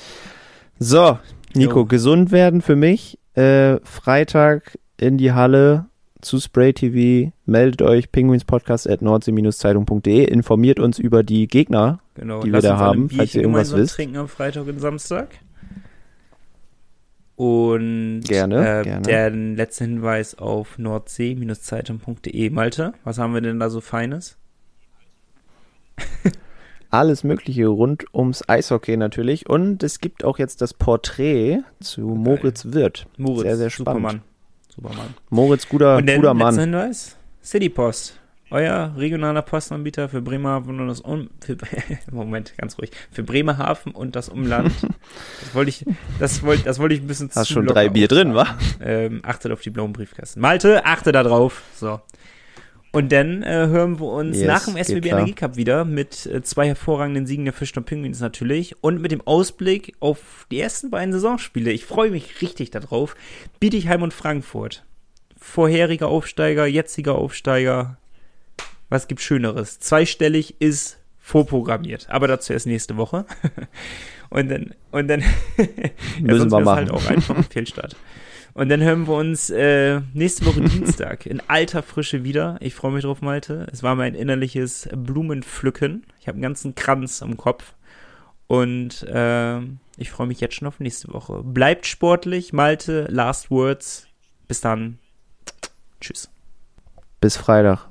So, Nico, Jo. gesund werden für mich. Äh, Freitag in die Halle zu Spray TV. Meldet euch penguinspodcast at nordsee-zeitung.de. Informiert uns über die Gegner. Genau. die wir da haben, falls ihr irgendwas wisst. trinken am Freitag und Samstag. Und Gerne, äh, gerne. der letzte Hinweis auf nordsee-zeitung.de. Malte, was haben wir denn da so Feines? Alles Mögliche rund ums Eishockey natürlich. Und es gibt auch jetzt das Porträt zu Moritz Wirth. Moritz, Sehr, sehr spannend. Supermann. Supermann. Moritz, guter, und der guter Mann. Hinweis? City Post. Euer regionaler Postanbieter für Bremerhaven und das um für, Moment, ganz ruhig. Für Bremerhaven und das Umland. das wollte ich, das wollte, das wollte ich ein bisschen Hast schon drei Bier drin, auftragen. Ähm, achtet auf die blauen Briefkästen. Malte, achte da drauf. So. Und dann äh, hören wir uns Yes, nach dem SWB. Energie Cup wieder mit äh, zwei hervorragenden Siegen der Fisch und Pinguins natürlich und mit dem Ausblick auf die ersten beiden Saisonspiele. Ich freue mich richtig darauf. Bietigheim und Frankfurt. Vorheriger Aufsteiger, jetziger Aufsteiger. Was gibt Schöneres? Zweistellig ist vorprogrammiert, aber dazu erst nächste Woche. und dann, und dann Müssen sonst wir wär's machen. halt auch einfach ein Fehlstart. Und dann hören wir uns äh, nächste Woche Dienstag in alter Frische wieder. Ich freue mich drauf, Malte. Es war mein innerliches Blumenpflücken. Ich habe einen ganzen Kranz am Kopf. Und äh, ich freue mich jetzt schon auf nächste Woche. Bleibt sportlich, Malte. Last Words. Bis dann. Tschüss. Bis Freitag,